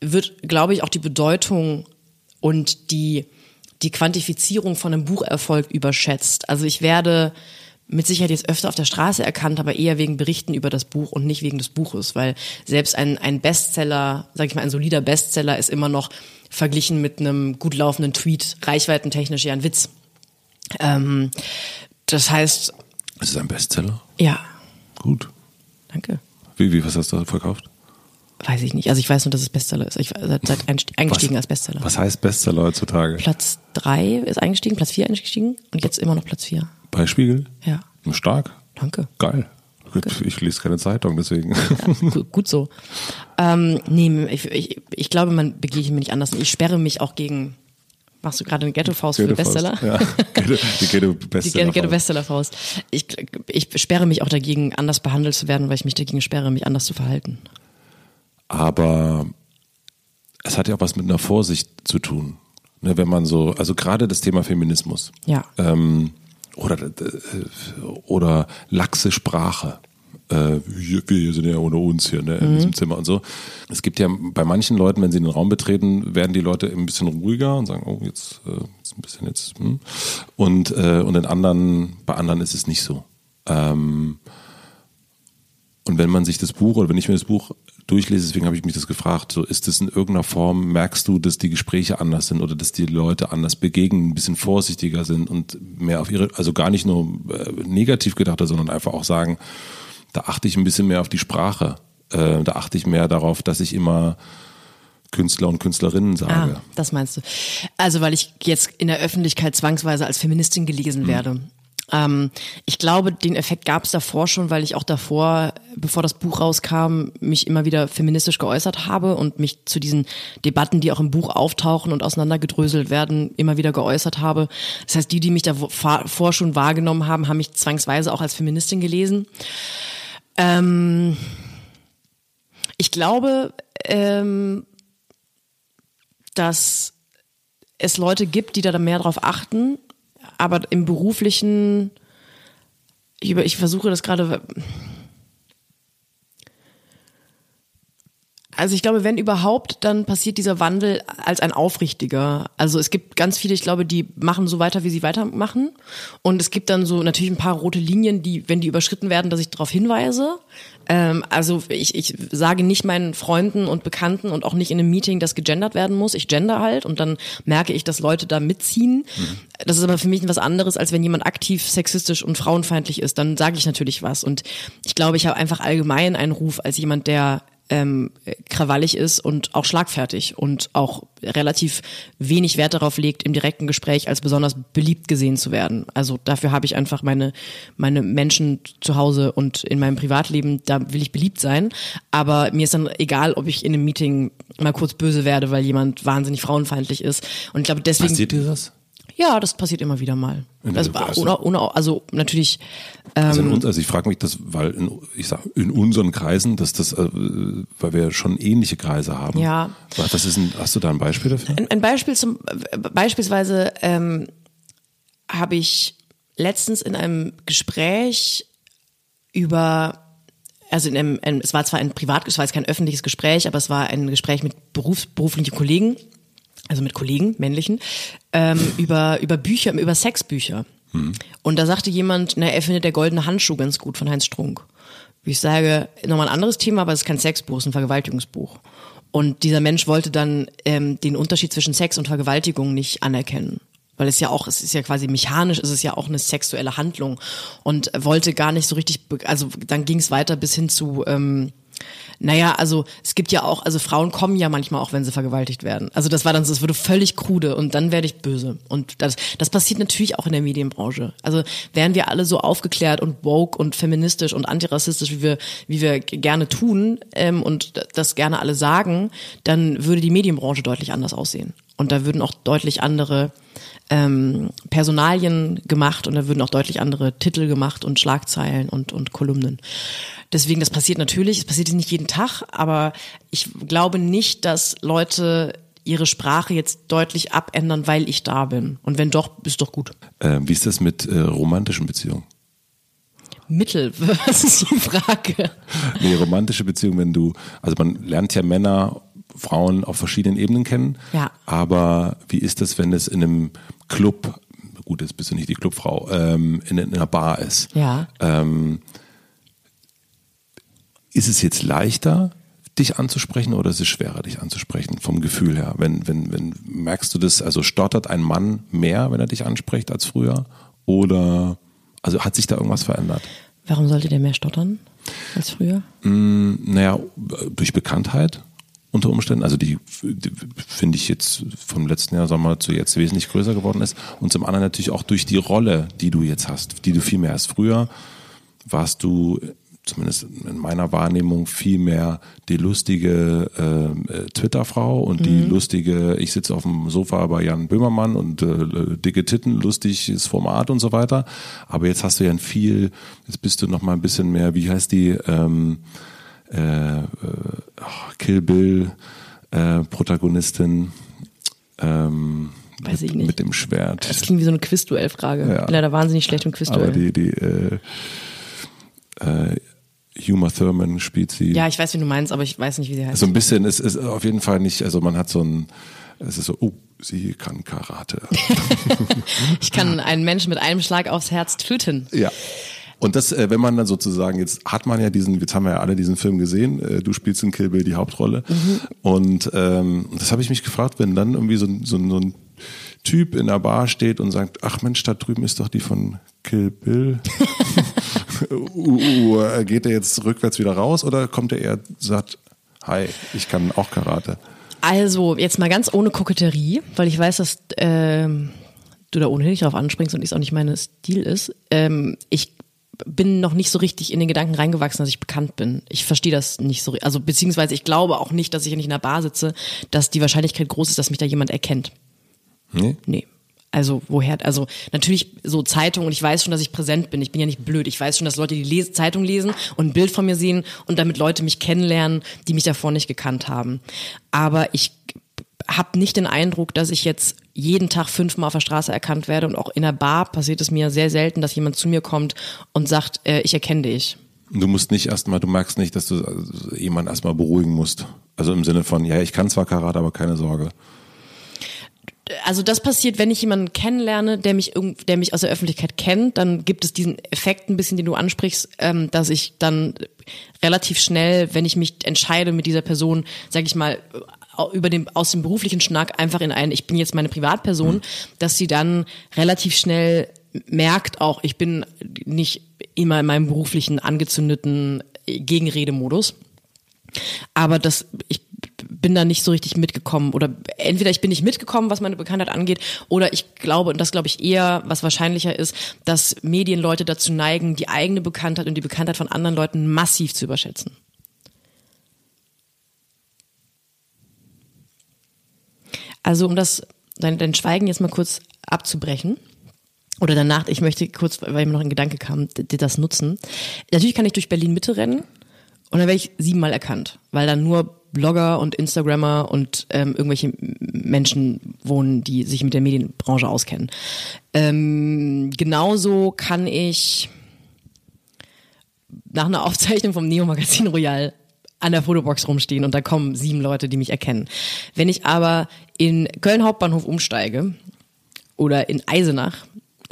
wird, glaube ich, auch die Bedeutung und die, die Quantifizierung von einem Bucherfolg überschätzt. Also ich werde mit Sicherheit jetzt öfter auf der Straße erkannt, aber eher wegen Berichten über das Buch und nicht wegen des Buches, weil selbst ein, ein Bestseller, sag ich mal, ein solider Bestseller ist immer noch verglichen mit einem gut laufenden Tweet reichweitentechnisch ja ein Witz. Ähm, das heißt. Ist es ein Bestseller? Ja. Gut. Danke. Wie, wie, was hast du verkauft? Weiß ich nicht. Also ich weiß nur, dass es Bestseller ist. Ich seit, seit eingestiegen was, als Bestseller. Was heißt Bestseller heutzutage? Platz drei ist eingestiegen, Platz vier eingestiegen und jetzt immer noch Platz vier. Bei Spiegel? Ja. Stark. Danke. Geil. Danke. Ich lese keine Zeitung, deswegen. Ja, gut, gut, so. Ähm, nee, ich, ich, ich glaube, man begegnet mir nicht anders. Ich sperre mich auch gegen Machst du gerade eine Ghetto-Faust für die Bestseller? Ja, die Ghetto-Bestseller. Die Ghetto-Bestseller-Faust. Ich, ich sperre mich auch dagegen, anders behandelt zu werden, weil ich mich dagegen sperre, mich anders zu verhalten. Aber es hat ja auch was mit einer Vorsicht zu tun. Ne, wenn man so, also gerade das Thema Feminismus. Ja. Ähm, oder, äh, oder laxe Sprache. Äh, wir sind ja ohne uns hier ne, in mhm. diesem Zimmer und so. Es gibt ja bei manchen Leuten, wenn sie den Raum betreten, werden die Leute ein bisschen ruhiger und sagen, oh, jetzt äh, ist ein bisschen jetzt. Hm. Und, äh, und in anderen, bei anderen ist es nicht so. Ähm, und wenn man sich das Buch oder wenn ich mir das Buch durchlese, deswegen habe ich mich das gefragt, so ist es in irgendeiner Form, merkst du, dass die Gespräche anders sind oder dass die Leute anders begegnen, ein bisschen vorsichtiger sind und mehr auf ihre, also gar nicht nur äh, negativ gedacht, sondern einfach auch sagen, da achte ich ein bisschen mehr auf die Sprache, äh, da achte ich mehr darauf, dass ich immer Künstler und Künstlerinnen sage. Ah, das meinst du. Also weil ich jetzt in der Öffentlichkeit zwangsweise als Feministin gelesen hm. werde. Ähm, ich glaube, den Effekt gab es davor schon, weil ich auch davor, bevor das Buch rauskam, mich immer wieder feministisch geäußert habe und mich zu diesen Debatten, die auch im Buch auftauchen und auseinandergedröselt werden, immer wieder geäußert habe. Das heißt, die, die mich davor schon wahrgenommen haben, haben mich zwangsweise auch als Feministin gelesen. Ähm, ich glaube, ähm, dass es Leute gibt, die da mehr drauf achten aber im beruflichen, ich, ich versuche das gerade. Also ich glaube, wenn überhaupt, dann passiert dieser Wandel als ein aufrichtiger. Also es gibt ganz viele, ich glaube, die machen so weiter, wie sie weitermachen. Und es gibt dann so natürlich ein paar rote Linien, die, wenn die überschritten werden, dass ich darauf hinweise. Ähm, also ich, ich sage nicht meinen Freunden und Bekannten und auch nicht in einem Meeting, dass gegendert werden muss. Ich gender halt und dann merke ich, dass Leute da mitziehen. Mhm. Das ist aber für mich was anderes, als wenn jemand aktiv sexistisch und frauenfeindlich ist. Dann sage ich natürlich was. Und ich glaube, ich habe einfach allgemein einen Ruf als jemand, der ähm, krawallig ist und auch schlagfertig und auch relativ wenig Wert darauf legt, im direkten Gespräch als besonders beliebt gesehen zu werden. Also dafür habe ich einfach meine, meine Menschen zu Hause und in meinem Privatleben, da will ich beliebt sein. Aber mir ist dann egal, ob ich in einem Meeting mal kurz böse werde, weil jemand wahnsinnig frauenfeindlich ist. Und ich glaube, deswegen. Passiert dir das? Ja, das passiert immer wieder mal. Also, ohne, ohne, also natürlich. Ähm, also, uns, also ich frage mich das, weil in, ich sag in unseren Kreisen, dass das, äh, weil wir schon ähnliche Kreise haben. Ja. Was ist ein, hast du da ein Beispiel dafür? Ein, ein Beispiel zum beispielsweise ähm, habe ich letztens in einem Gespräch über also in einem, es war zwar ein privat, es war jetzt kein öffentliches Gespräch, aber es war ein Gespräch mit berufs, beruflichen Kollegen also mit Kollegen, männlichen, ähm, über, über Bücher, über Sexbücher. Hm. Und da sagte jemand, na, er findet der goldene Handschuh ganz gut von Heinz Strunk. Wie ich sage, nochmal ein anderes Thema, aber es ist kein Sexbuch, es ist ein Vergewaltigungsbuch. Und dieser Mensch wollte dann ähm, den Unterschied zwischen Sex und Vergewaltigung nicht anerkennen. Weil es ja auch, es ist ja quasi mechanisch, es ist ja auch eine sexuelle Handlung. Und wollte gar nicht so richtig, also dann ging es weiter bis hin zu, ähm, naja, also es gibt ja auch, also Frauen kommen ja manchmal auch, wenn sie vergewaltigt werden. Also das war dann so, es wurde völlig krude und dann werde ich böse. Und das, das passiert natürlich auch in der Medienbranche. Also wären wir alle so aufgeklärt und woke und feministisch und antirassistisch, wie wir, wie wir gerne tun ähm, und das gerne alle sagen, dann würde die Medienbranche deutlich anders aussehen. Und da würden auch deutlich andere ähm, Personalien gemacht und da würden auch deutlich andere Titel gemacht und Schlagzeilen und, und Kolumnen. Deswegen, das passiert natürlich, es passiert nicht jeden Tag, aber ich glaube nicht, dass Leute ihre Sprache jetzt deutlich abändern, weil ich da bin. Und wenn doch, ist doch gut. Äh, wie ist das mit äh, romantischen Beziehungen? Mittel, was ist die Frage? Nee, romantische Beziehungen, wenn du, also man lernt ja Männer, Frauen auf verschiedenen Ebenen kennen. Ja. Aber wie ist das, wenn es in einem Club, gut, jetzt bist du nicht die Clubfrau, ähm, in, in einer Bar ist? Ja. Ähm, ist es jetzt leichter, dich anzusprechen oder ist es schwerer, dich anzusprechen vom Gefühl her? Wenn, wenn, wenn merkst du das, also stottert ein Mann mehr, wenn er dich anspricht als früher? Oder also hat sich da irgendwas verändert? Warum sollte der mehr stottern als früher? Mm, naja, durch Bekanntheit unter Umständen, also die, die finde ich jetzt vom letzten Jahr Sommer zu jetzt wesentlich größer geworden ist und zum anderen natürlich auch durch die Rolle, die du jetzt hast, die du viel mehr hast. Früher warst du zumindest in meiner Wahrnehmung viel mehr die lustige äh, Twitter-Frau und mhm. die lustige, ich sitze auf dem Sofa bei Jan Böhmermann und äh, dicke Titten, lustiges Format und so weiter. Aber jetzt hast du ja ein viel, jetzt bist du noch mal ein bisschen mehr, wie heißt die, ähm, äh, äh, Kill Bill äh, Protagonistin ähm, Weiß mit, ich nicht. mit dem Schwert. Das klingt wie so eine Quizduell-Frage. Ja. Ich bin leider wahnsinnig schlecht im Aber Quizduell. die, die äh, äh, Huma Thurman spielt sie. Ja, ich weiß, wie du meinst, aber ich weiß nicht, wie sie heißt. So ein bisschen, es ist auf jeden Fall nicht, also man hat so ein, es ist so, oh, sie kann Karate. Ich kann einen Menschen mit einem Schlag aufs Herz töten. ja. Und das, äh, wenn man dann sozusagen, jetzt hat man ja diesen, jetzt haben wir ja alle diesen Film gesehen, äh, du spielst in Kill Bill die Hauptrolle. Und ähm, das habe ich mich gefragt, wenn dann irgendwie so, ein- so, so ein Typ in der Bar steht und sagt, ach Mensch, da drüben ist doch die von Kill Bill. uh, uh, uh, geht er jetzt rückwärts wieder raus oder kommt er eher sagt, hi, ich kann auch Karate? Also, jetzt mal ganz ohne Koketterie, weil ich weiß, dass ähm, du da ohnehin nicht drauf anspringst und es auch nicht mein Stil ist. Ähm, ich bin noch nicht so richtig in den Gedanken reingewachsen, dass ich bekannt bin. Ich verstehe das nicht so, also beziehungsweise ich glaube auch nicht, dass ich, ich in einer Bar sitze, dass die Wahrscheinlichkeit groß ist, dass mich da jemand erkennt. Nee? Nee. Also woher, also natürlich so Zeitung und ich weiß schon, dass ich präsent bin. Ich bin ja nicht blöd. Ich weiß schon, dass Leute die Les Zeitung lesen und ein Bild von mir sehen und damit Leute mich kennenlernen, die mich davor nicht gekannt haben. Aber ich habe nicht den Eindruck, dass ich jetzt jeden Tag fünfmal auf der Straße erkannt werde und auch in der Bar passiert es mir sehr selten, dass jemand zu mir kommt und sagt, äh, ich erkenne dich. Du musst nicht erstmal, du merkst nicht, dass du jemanden erstmal beruhigen musst. Also im Sinne von, ja, ich kann zwar Karate, aber keine Sorge. also das passiert, wenn ich jemanden kennenlerne, der mich der mich aus der Öffentlichkeit kennt, dann gibt es diesen Effekt ein bisschen, den du ansprichst, ähm, dass ich dann relativ schnell, wenn ich mich entscheide mit dieser Person, sage ich mal, über dem aus dem beruflichen Schnack einfach in einen, ich bin jetzt meine Privatperson, dass sie dann relativ schnell merkt auch, ich bin nicht immer in meinem beruflichen angezündeten Gegenredemodus. Aber das, ich bin da nicht so richtig mitgekommen. Oder entweder ich bin nicht mitgekommen, was meine Bekanntheit angeht, oder ich glaube, und das glaube ich eher, was wahrscheinlicher ist, dass Medienleute dazu neigen, die eigene Bekanntheit und die Bekanntheit von anderen Leuten massiv zu überschätzen. Also um das, dein, dein Schweigen jetzt mal kurz abzubrechen. Oder danach, ich möchte kurz, weil mir noch ein Gedanke kam, d- d- das nutzen. Natürlich kann ich durch Berlin Mitte rennen und dann werde ich siebenmal erkannt, weil dann nur Blogger und Instagrammer und ähm, irgendwelche Menschen wohnen, die sich mit der Medienbranche auskennen. Ähm, genauso kann ich nach einer Aufzeichnung vom Neo Magazin Royal an der Fotobox rumstehen und da kommen sieben Leute, die mich erkennen. Wenn ich aber in Köln Hauptbahnhof umsteige oder in Eisenach,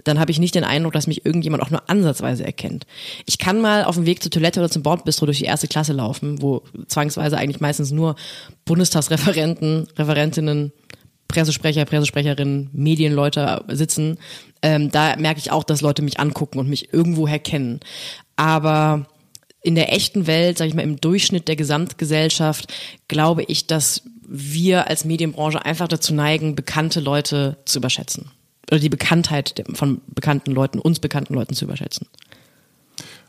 dann habe ich nicht den Eindruck, dass mich irgendjemand auch nur ansatzweise erkennt. Ich kann mal auf dem Weg zur Toilette oder zum Bordbistro durch die erste Klasse laufen, wo zwangsweise eigentlich meistens nur Bundestagsreferenten, Referentinnen, Pressesprecher, Pressesprecherinnen, Medienleute sitzen. Ähm, da merke ich auch, dass Leute mich angucken und mich irgendwoher kennen. Aber in der echten Welt, sage ich mal, im Durchschnitt der Gesamtgesellschaft, glaube ich, dass wir als Medienbranche einfach dazu neigen, bekannte Leute zu überschätzen. Oder die Bekanntheit von bekannten Leuten, uns bekannten Leuten zu überschätzen.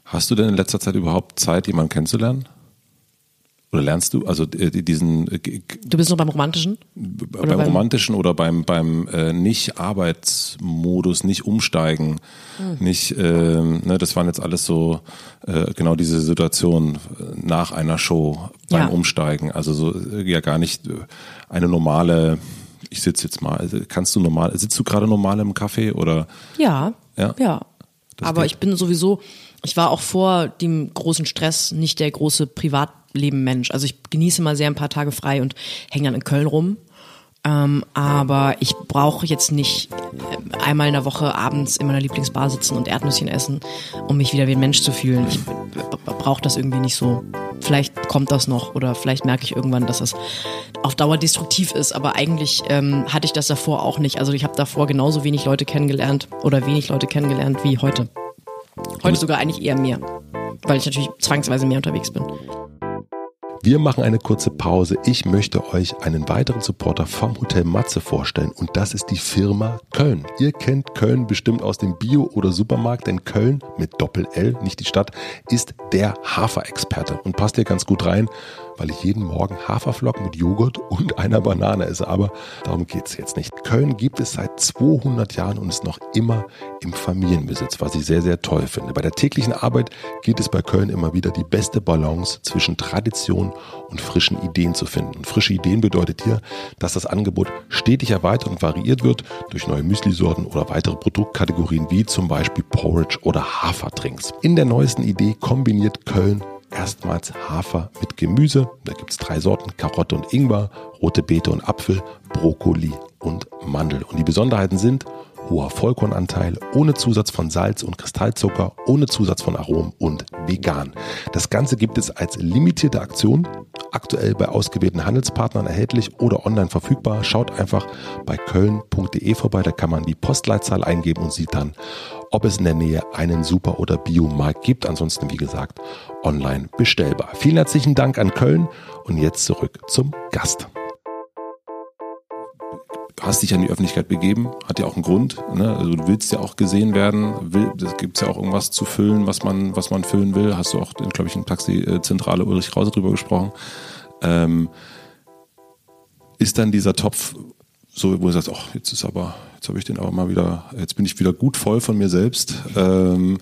Hast du denn in letzter Zeit überhaupt Zeit, jemanden kennenzulernen? Oder lernst du, also äh, diesen äh, Du bist noch beim Romantischen? beim, beim Romantischen oder beim, beim äh, Nicht-Arbeitsmodus, nicht umsteigen, Hm. nicht, ähm, ne, das waren jetzt alles so äh, genau diese Situation äh, nach einer Show beim Ja. Umsteigen. Also so äh, ja gar nicht äh, eine normale, ich sitze jetzt mal, also kannst du normal, sitzt du gerade normal im Café oder Ja. Ja? Ja. Das Aber geht. ich bin sowieso, ich war auch vor dem großen Stress nicht der große Privatleben-Mensch. Also ich genieße mal sehr ein paar Tage frei und hänge dann in Köln rum. Ähm, aber ich brauche jetzt nicht äh, einmal in der Woche abends in meiner Lieblingsbar sitzen und Erdnüsschen essen, um mich wieder wie ein Mensch zu fühlen. Ich brauche das irgendwie nicht so. Vielleicht kommt das noch oder vielleicht merke ich irgendwann, dass das auf Dauer destruktiv ist. Aber eigentlich ähm, hatte ich das davor auch nicht. Also ich habe davor genauso wenig Leute kennengelernt oder wenig Leute kennengelernt wie heute. Heute sogar eigentlich eher mehr, weil ich natürlich zwangsweise mehr unterwegs bin. Wir machen eine kurze Pause. Ich möchte euch einen weiteren Supporter vom Hotel Matze vorstellen und das ist die Firma Köln. Ihr kennt Köln bestimmt aus dem Bio- oder Supermarkt, denn Köln mit Doppel-L, nicht die Stadt, ist der Haferexperte und passt hier ganz gut rein, weil ich jeden Morgen Haferflocken mit Joghurt und einer Banane esse. Aber darum geht's jetzt nicht. Köln gibt es seit 200 Jahren und ist noch immer im Familienbesitz, was ich sehr, sehr toll finde. Bei der täglichen Arbeit geht es bei Köln immer wieder die beste Balance zwischen Tradition und frischen Ideen zu finden. Und frische Ideen bedeutet hier, dass das Angebot stetig erweitert und variiert wird durch neue Müslisorten oder weitere Produktkategorien wie zum Beispiel Porridge oder Haferdrinks. In der neuesten Idee kombiniert Köln erstmals Hafer mit Gemüse. Da gibt's drei Sorten, Karotte und Ingwer, rote Beete und Apfel, Brokkoli und Mandel. Und die Besonderheiten sind hoher Vollkornanteil, ohne Zusatz von Salz und Kristallzucker, ohne Zusatz von Aromen und vegan. Das Ganze gibt es als limitierte Aktion, aktuell bei ausgewählten Handelspartnern erhältlich oder online verfügbar. Schaut einfach bei köln.de vorbei, da kann man die Postleitzahl eingeben und sieht dann, ob es in der Nähe einen Super- oder Biomarkt gibt. Ansonsten, wie gesagt, online bestellbar. Vielen herzlichen Dank an Köln und jetzt zurück zum Gast hast dich an die Öffentlichkeit begeben, hat ja auch einen Grund. Ne? Also du willst ja auch gesehen werden, will, es gibt ja auch irgendwas zu füllen, was man, was man füllen will. Hast du auch, glaube ich, in Taxi-Zentrale Ulrich Krause drüber gesprochen. Ähm, ist dann dieser Topf so, wo du sagst, ach, jetzt ist aber, jetzt habe ich den aber mal wieder, jetzt bin ich wieder gut voll von mir selbst. Ähm,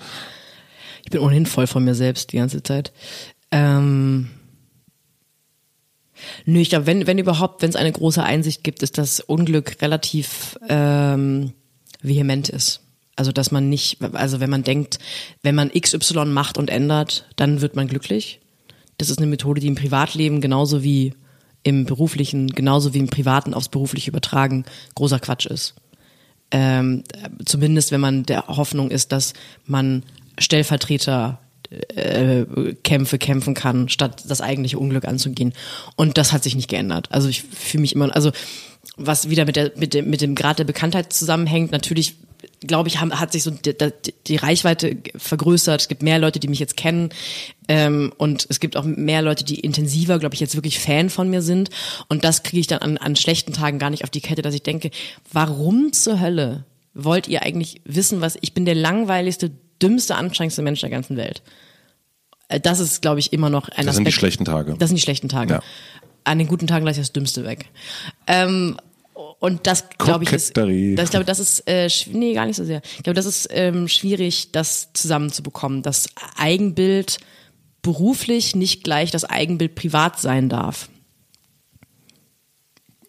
ich bin ohnehin voll von mir selbst die ganze Zeit. Ähm Nö, ich glaube, wenn, wenn überhaupt, wenn es eine große Einsicht gibt, ist, dass Unglück relativ ähm, vehement ist. Also dass man nicht, also wenn man denkt, wenn man XY macht und ändert, dann wird man glücklich. Das ist eine Methode, die im Privatleben genauso wie im beruflichen, genauso wie im privaten aufs berufliche übertragen, großer Quatsch ist. Ähm, zumindest wenn man der Hoffnung ist, dass man Stellvertreter äh, Kämpfe kämpfen kann, statt das eigentliche Unglück anzugehen. Und das hat sich nicht geändert. Also ich fühle mich immer, also was wieder mit der mit dem mit dem Grad der Bekanntheit zusammenhängt, natürlich glaube ich, haben, hat sich so die, die, Reichweite vergrößert. Es gibt mehr Leute, die mich jetzt kennen. Ähm, und es gibt auch mehr Leute, die intensiver, glaube ich, jetzt wirklich Fan von mir sind. Und das kriege ich dann an, an schlechten Tagen gar nicht auf die Kette, dass ich denke, warum zur Hölle wollt ihr eigentlich wissen, was ich bin der langweiligste, dümmste, anstrengendste Mensch der ganzen Welt. Das ist, glaube ich, immer noch ein Das Aspekt. sind die schlechten Tage. Das sind die schlechten Tage. Ja. An den guten Tagen lasse ich das Dümmste weg. Ähm, und das glaube ich ist, das, ich glaube, das ist äh, nee gar nicht so sehr. Ich glaube, das ist ähm, schwierig, das zusammenzubekommen. Das Eigenbild beruflich nicht gleich das Eigenbild privat sein darf.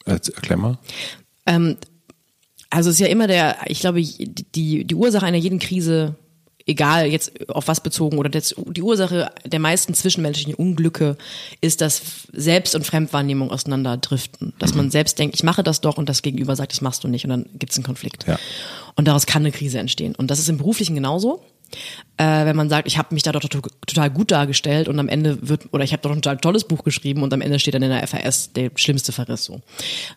Jetzt Erklär mal. Ähm, also es ist ja immer der, ich glaube, die, die Ursache einer jeden Krise, egal jetzt auf was bezogen oder das, die Ursache der meisten zwischenmenschlichen Unglücke ist, dass Selbst- und Fremdwahrnehmung auseinanderdriften. Dass man selbst denkt, ich mache das doch und das Gegenüber sagt, das machst du nicht und dann gibt es einen Konflikt. Ja. Und daraus kann eine Krise entstehen. Und das ist im Beruflichen genauso. Äh, wenn man sagt, ich habe mich da doch to- total gut dargestellt und am Ende wird, oder ich habe doch ein total tolles Buch geschrieben und am Ende steht dann in der FAS der schlimmste Verriss so.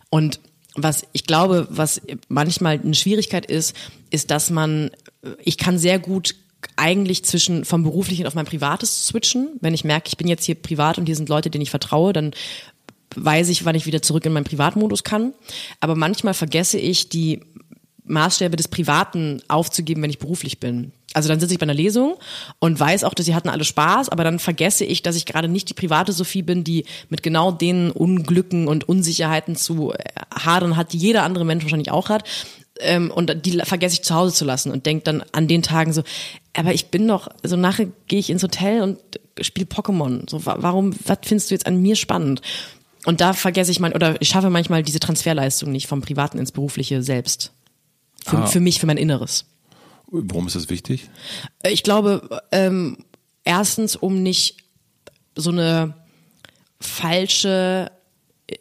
Und was ich glaube, was manchmal eine Schwierigkeit ist, ist, dass man, ich kann sehr gut eigentlich zwischen vom beruflichen auf mein privates switchen. Wenn ich merke, ich bin jetzt hier privat und hier sind Leute, denen ich vertraue, dann weiß ich, wann ich wieder zurück in meinen Privatmodus kann. Aber manchmal vergesse ich die Maßstäbe des Privaten aufzugeben, wenn ich beruflich bin. Also dann sitze ich bei einer Lesung und weiß auch, dass sie hatten alle Spaß, aber dann vergesse ich, dass ich gerade nicht die private Sophie bin, die mit genau den Unglücken und Unsicherheiten zu äh, hadern hat, die jeder andere Mensch wahrscheinlich auch hat. Ähm, und die vergesse ich zu Hause zu lassen und denke dann an den Tagen so, aber ich bin doch, so nachher gehe ich ins Hotel und spiele Pokémon. So, warum, was findest du jetzt an mir spannend? Und da vergesse ich mal, oder ich schaffe manchmal diese Transferleistung nicht vom Privaten ins Berufliche selbst. Für, Ah. für mich, für mein Inneres. Warum ist das wichtig? Ich glaube, ähm, erstens, um nicht so eine falsche äh,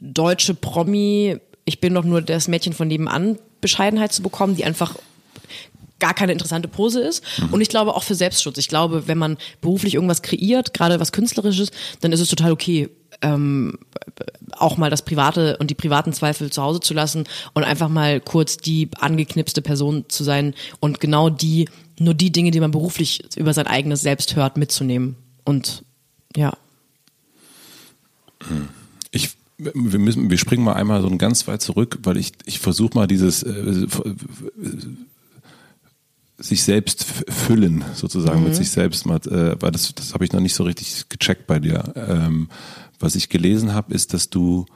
deutsche Promi, ich bin doch nur das Mädchen von nebenan, Bescheidenheit zu bekommen, die einfach gar keine interessante Pose ist. Und ich glaube auch für Selbstschutz. Ich glaube, wenn man beruflich irgendwas kreiert, gerade was Künstlerisches, dann ist es total okay, ähm, auch mal das Private und die privaten Zweifel zu Hause zu lassen und einfach mal kurz die angeknipste Person zu sein und genau die, nur die Dinge, die man beruflich über sein eigenes Selbst hört, mitzunehmen. Und ja. Ich, wir müssen, wir springen mal einmal so ein ganz weit zurück, weil ich, ich versuche mal dieses äh, sich selbst füllen sozusagen mit sich selbst mal, äh, weil das, das habe ich noch nicht so richtig gecheckt bei dir. Ähm, was ich gelesen habe, ist, dass du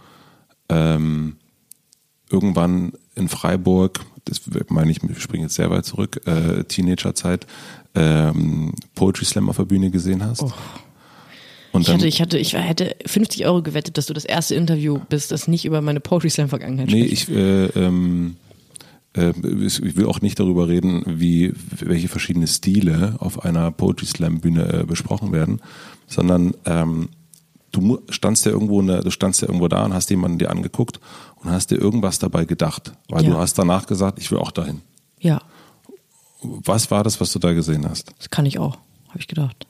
ähm, irgendwann in Freiburg, das meine ich, ich springe jetzt sehr weit zurück, äh, Teenagerzeit, ähm, Poetry Slam auf der Bühne gesehen hast. Und Ich hatte, ich hatte, ich hätte 50 Euro gewettet, dass du das erste Interview bist, das nicht über meine Poetry Slam Vergangenheit Nee, spricht. ich, äh, ähm, äh, ich will auch nicht darüber reden, wie welche verschiedene Stile auf einer Poetry Slam Bühne äh, besprochen werden, sondern ähm, du standst ja irgendwo, der, du standst ja irgendwo da und hast jemanden dir angeguckt und hast dir irgendwas dabei gedacht, weil Ja. du hast danach gesagt, ich will auch dahin. Ja, Was war das, was du da gesehen hast? das kann ich auch, habe ich gedacht.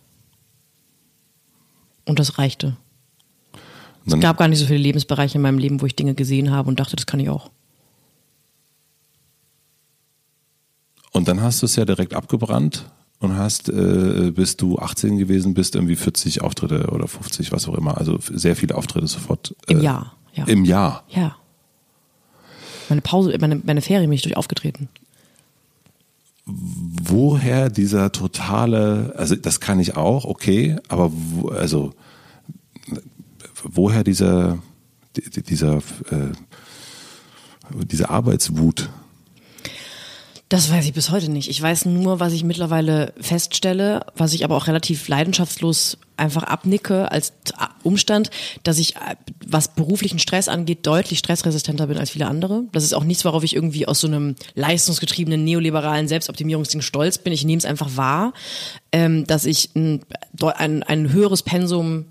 Und das reichte. Und Es gab gar nicht so viele Lebensbereiche in meinem Leben, wo ich Dinge gesehen habe und dachte, das kann ich auch. und dann hast du es ja direkt abgebrannt und hast, äh, bis du 18 gewesen bist, irgendwie 40 Auftritte oder 50, was auch immer, also sehr viele Auftritte sofort. Im äh, Jahr, ja. Im Jahr. Ja. Meine Pause, meine, meine Ferien bin ich durch aufgetreten. woher dieser totale, also das kann ich auch, okay, aber wo, also woher dieser die- dieser äh, diese Arbeitswut? Das weiß ich bis heute nicht. Ich weiß nur, was ich mittlerweile feststelle, was ich aber auch relativ leidenschaftslos einfach abnicke als Umstand, dass ich, äh, was beruflichen Stress angeht, deutlich stressresistenter bin als viele andere. Das ist auch nichts, worauf ich irgendwie aus so einem leistungsgetriebenen neoliberalen Selbstoptimierungsding stolz bin. Ich nehme es einfach wahr, ähm, dass ich ein, ein, ein höheres Pensum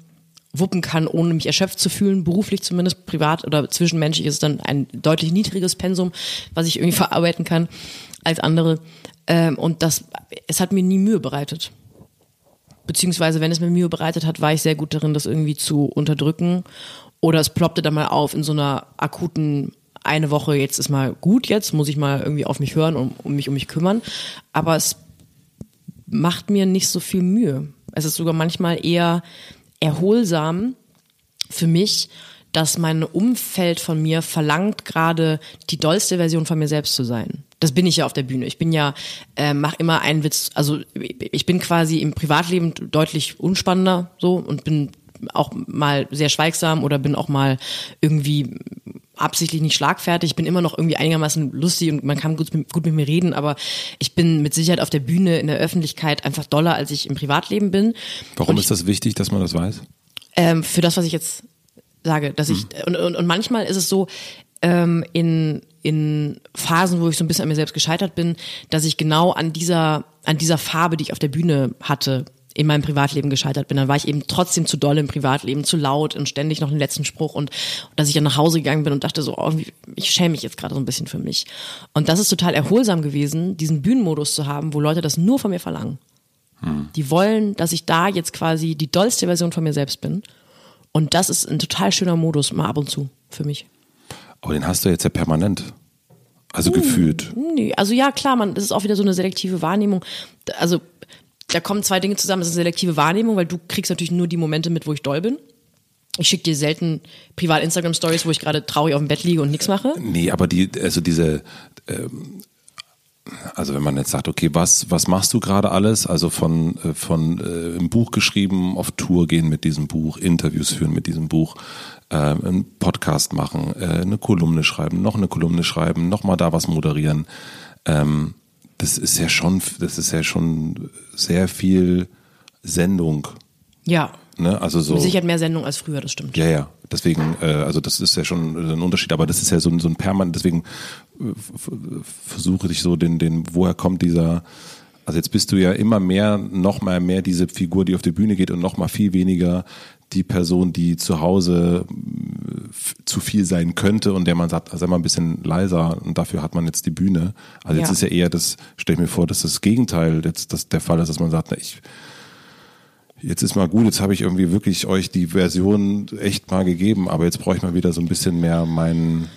wuppen kann, ohne mich erschöpft zu fühlen, beruflich zumindest, privat oder zwischenmenschlich ist es dann ein deutlich niedriges Pensum, was ich irgendwie verarbeiten kann als andere. Ähm, und das, es hat mir nie Mühe bereitet. Beziehungsweise, wenn es mir Mühe bereitet hat, war ich sehr gut darin, das irgendwie zu unterdrücken. Oder es ploppte dann mal auf in so einer akuten eine Woche, jetzt ist mal gut, jetzt muss ich mal irgendwie auf mich hören und um mich um mich kümmern. Aber es macht mir nicht so viel Mühe. Es ist sogar manchmal eher erholsam für mich, dass mein Umfeld von mir verlangt, gerade die dollste Version von mir selbst zu sein. Das bin ich ja auf der Bühne. Ich bin ja, äh, mach immer einen Witz, also ich bin quasi im Privatleben deutlich unspannender so und bin auch mal sehr schweigsam oder bin auch mal irgendwie absichtlich nicht schlagfertig. Ich bin immer noch irgendwie einigermaßen lustig und man kann gut, mit- gut mit mir reden, aber ich bin mit Sicherheit auf der Bühne in der Öffentlichkeit einfach doller, als ich im Privatleben bin. Warum Und ist das wichtig, dass man das weiß? ähm, für das, was ich jetzt sage, dass ich und, und, und manchmal ist es so ähm, in in Phasen, wo ich so ein bisschen an mir selbst gescheitert bin, dass ich genau an dieser an dieser Farbe, die ich auf der Bühne hatte, in meinem Privatleben gescheitert bin. Dann war ich eben trotzdem zu doll im Privatleben, zu laut und ständig noch den letzten Spruch und, dass ich dann nach Hause gegangen bin und dachte so, oh, ich schäme mich jetzt gerade so ein bisschen für mich. Und das ist total erholsam gewesen, diesen Bühnenmodus zu haben, wo Leute das nur von mir verlangen. Die wollen, dass ich da jetzt quasi die dollste Version von mir selbst bin. Und das ist ein total schöner Modus, mal ab und zu für mich. Aber den hast du jetzt ja permanent. Also gefühlt. Nee, also ja, klar, man, das ist auch wieder so eine selektive Wahrnehmung. Also da kommen zwei Dinge zusammen. Das ist eine selektive Wahrnehmung, weil du kriegst natürlich nur die Momente mit, wo ich doll bin. Ich schicke dir selten privat Instagram-Stories, wo ich gerade traurig auf dem Bett liege und nichts mache. Nee, aber die, also diese, ähm, also wenn man jetzt sagt, okay, was, was machst du gerade alles? Also von, äh, von äh, ein Buch geschrieben, auf Tour gehen mit diesem Buch, Interviews führen mit diesem Buch, äh, einen Podcast machen, äh, eine Kolumne schreiben, noch eine Kolumne schreiben, noch mal da was moderieren. Ähm, das ist ja schon, das ist ja schon sehr viel Sendung. Ja. Ne? Also so. Sicherheit mehr Sendung als früher, das stimmt. Ja, ja. Deswegen, äh, also das ist ja schon ein Unterschied, aber das ist ja so, ein so ein permanent, deswegen äh, versuche ich so den, den, woher kommt dieser, also jetzt bist du ja immer mehr, noch mal mehr diese Figur, die auf die Bühne geht und noch mal viel weniger die Person, die zu Hause zu viel sein könnte und der man sagt, sei mal ein bisschen leiser und dafür hat man jetzt die Bühne. Also jetzt Ja. ist ja eher das, stell ich mir vor, dass das Gegenteil jetzt das der Fall ist, dass man sagt, na, ich jetzt ist mal gut, jetzt habe ich irgendwie wirklich euch die Version echt mal gegeben, aber jetzt brauche ich mal wieder so ein bisschen mehr meinen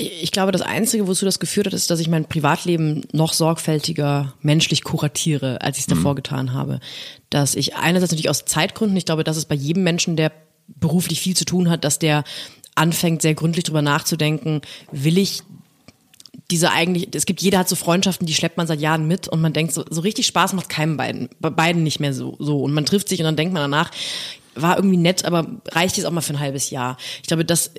Ich glaube, das Einzige, wozu das geführt hat, ist, dass ich mein Privatleben noch sorgfältiger menschlich kuratiere, als ich es davor getan habe. Dass ich einerseits natürlich aus Zeitgründen, ich glaube, das ist bei jedem Menschen, der beruflich viel zu tun hat, dass der anfängt, sehr gründlich drüber nachzudenken, will ich diese eigentlich, es gibt, jeder hat so Freundschaften, die schleppt man seit Jahren mit und man denkt, so, so richtig Spaß macht keinem beiden, bei beiden nicht mehr so, so. Und man trifft sich und dann denkt man danach, war irgendwie nett, aber reicht jetzt auch mal für ein halbes Jahr. Ich glaube, das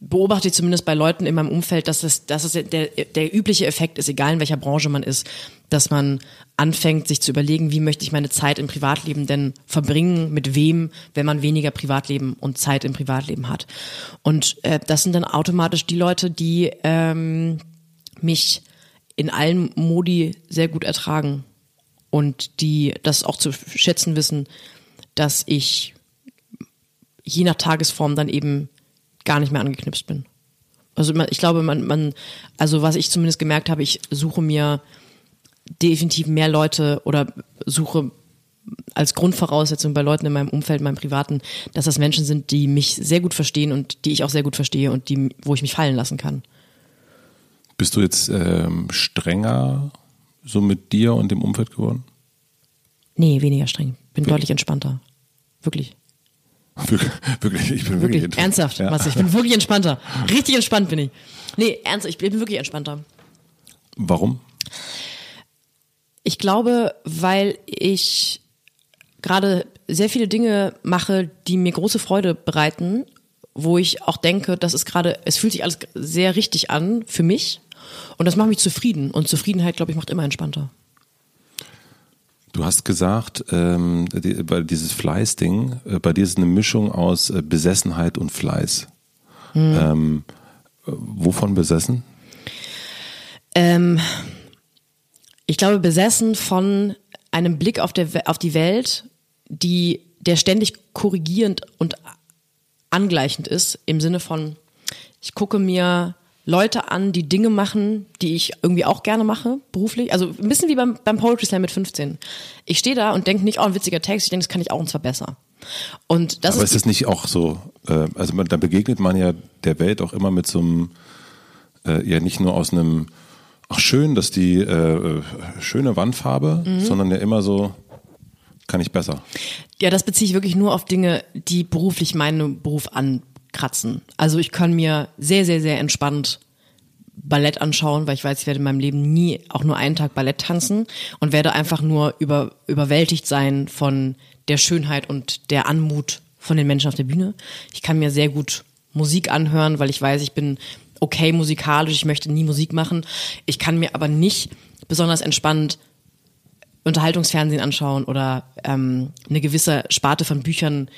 beobachte ich zumindest bei Leuten in meinem Umfeld, dass es, dass es der, der übliche Effekt ist, egal in welcher Branche man ist, dass man anfängt, sich zu überlegen, wie möchte ich meine Zeit im Privatleben denn verbringen, mit wem, wenn man weniger Privatleben und Zeit im Privatleben hat. Und äh, das sind dann automatisch die Leute, die ähm, mich in allen Modi sehr gut ertragen und die das auch zu schätzen wissen, dass ich je nach Tagesform dann eben gar nicht mehr angeknipst bin. Also ich glaube, man, man, also was ich zumindest gemerkt habe, ich suche mir definitiv mehr Leute oder suche als Grundvoraussetzung bei Leuten in meinem Umfeld, in meinem Privaten, dass das Menschen sind, die mich sehr gut verstehen und die ich auch sehr gut verstehe und die, wo ich mich fallen lassen kann. Bist du jetzt ähm, strenger so mit dir und dem Umfeld geworden? Nee, weniger streng. Bin deutlich entspannter. Wirklich. Wirklich, ich bin wirklich, Wirklich. Ernsthaft, Ja. Matze. Ich bin wirklich entspannter. Richtig entspannt bin ich. Nee, ernsthaft, ich bin wirklich entspannter. Warum? Ich glaube, weil ich gerade sehr viele Dinge mache, die mir große Freude bereiten, wo ich auch denke, das ist gerade, es fühlt sich alles sehr richtig an für mich und das macht mich zufrieden und Zufriedenheit, glaube ich, macht immer entspannter. Du hast gesagt, ähm, die, bei dieses Fleiß-Ding, äh, bei dir ist eine Mischung aus äh, Besessenheit und Fleiß. Ähm, äh, wovon besessen? Ähm, ich glaube, besessen von einem Blick auf, der, auf die Welt, die, der ständig korrigierend und angleichend ist, im Sinne von, ich gucke mir Leute an, die Dinge machen, die ich irgendwie auch gerne mache, beruflich. Also ein bisschen wie beim, beim Poetry Slam mit 15. Ich stehe da und denke nicht, oh, ein witziger Text, ich denke, das kann ich auch und zwar besser. Und das Aber ist ist das nicht auch so, äh, also man, da begegnet man ja der Welt auch immer mit so einem, äh, ja nicht nur aus einem, ach schön, dass die äh, äh, schöne Wandfarbe, Mhm. sondern ja immer so, kann ich besser. Ja, das beziehe ich wirklich nur auf Dinge, die beruflich meinen Beruf ankratzen. Also ich kann mir sehr, sehr, sehr entspannt Ballett anschauen, weil ich weiß, ich werde in meinem Leben nie auch nur einen Tag Ballett tanzen und werde einfach nur über, überwältigt sein von der Schönheit und der Anmut von den Menschen auf der Bühne. Ich kann mir sehr gut Musik anhören, weil ich weiß, ich bin okay musikalisch, ich möchte nie Musik machen. Ich kann mir aber nicht besonders entspannt Unterhaltungsfernsehen anschauen oder ähm, eine gewisse Sparte von Büchern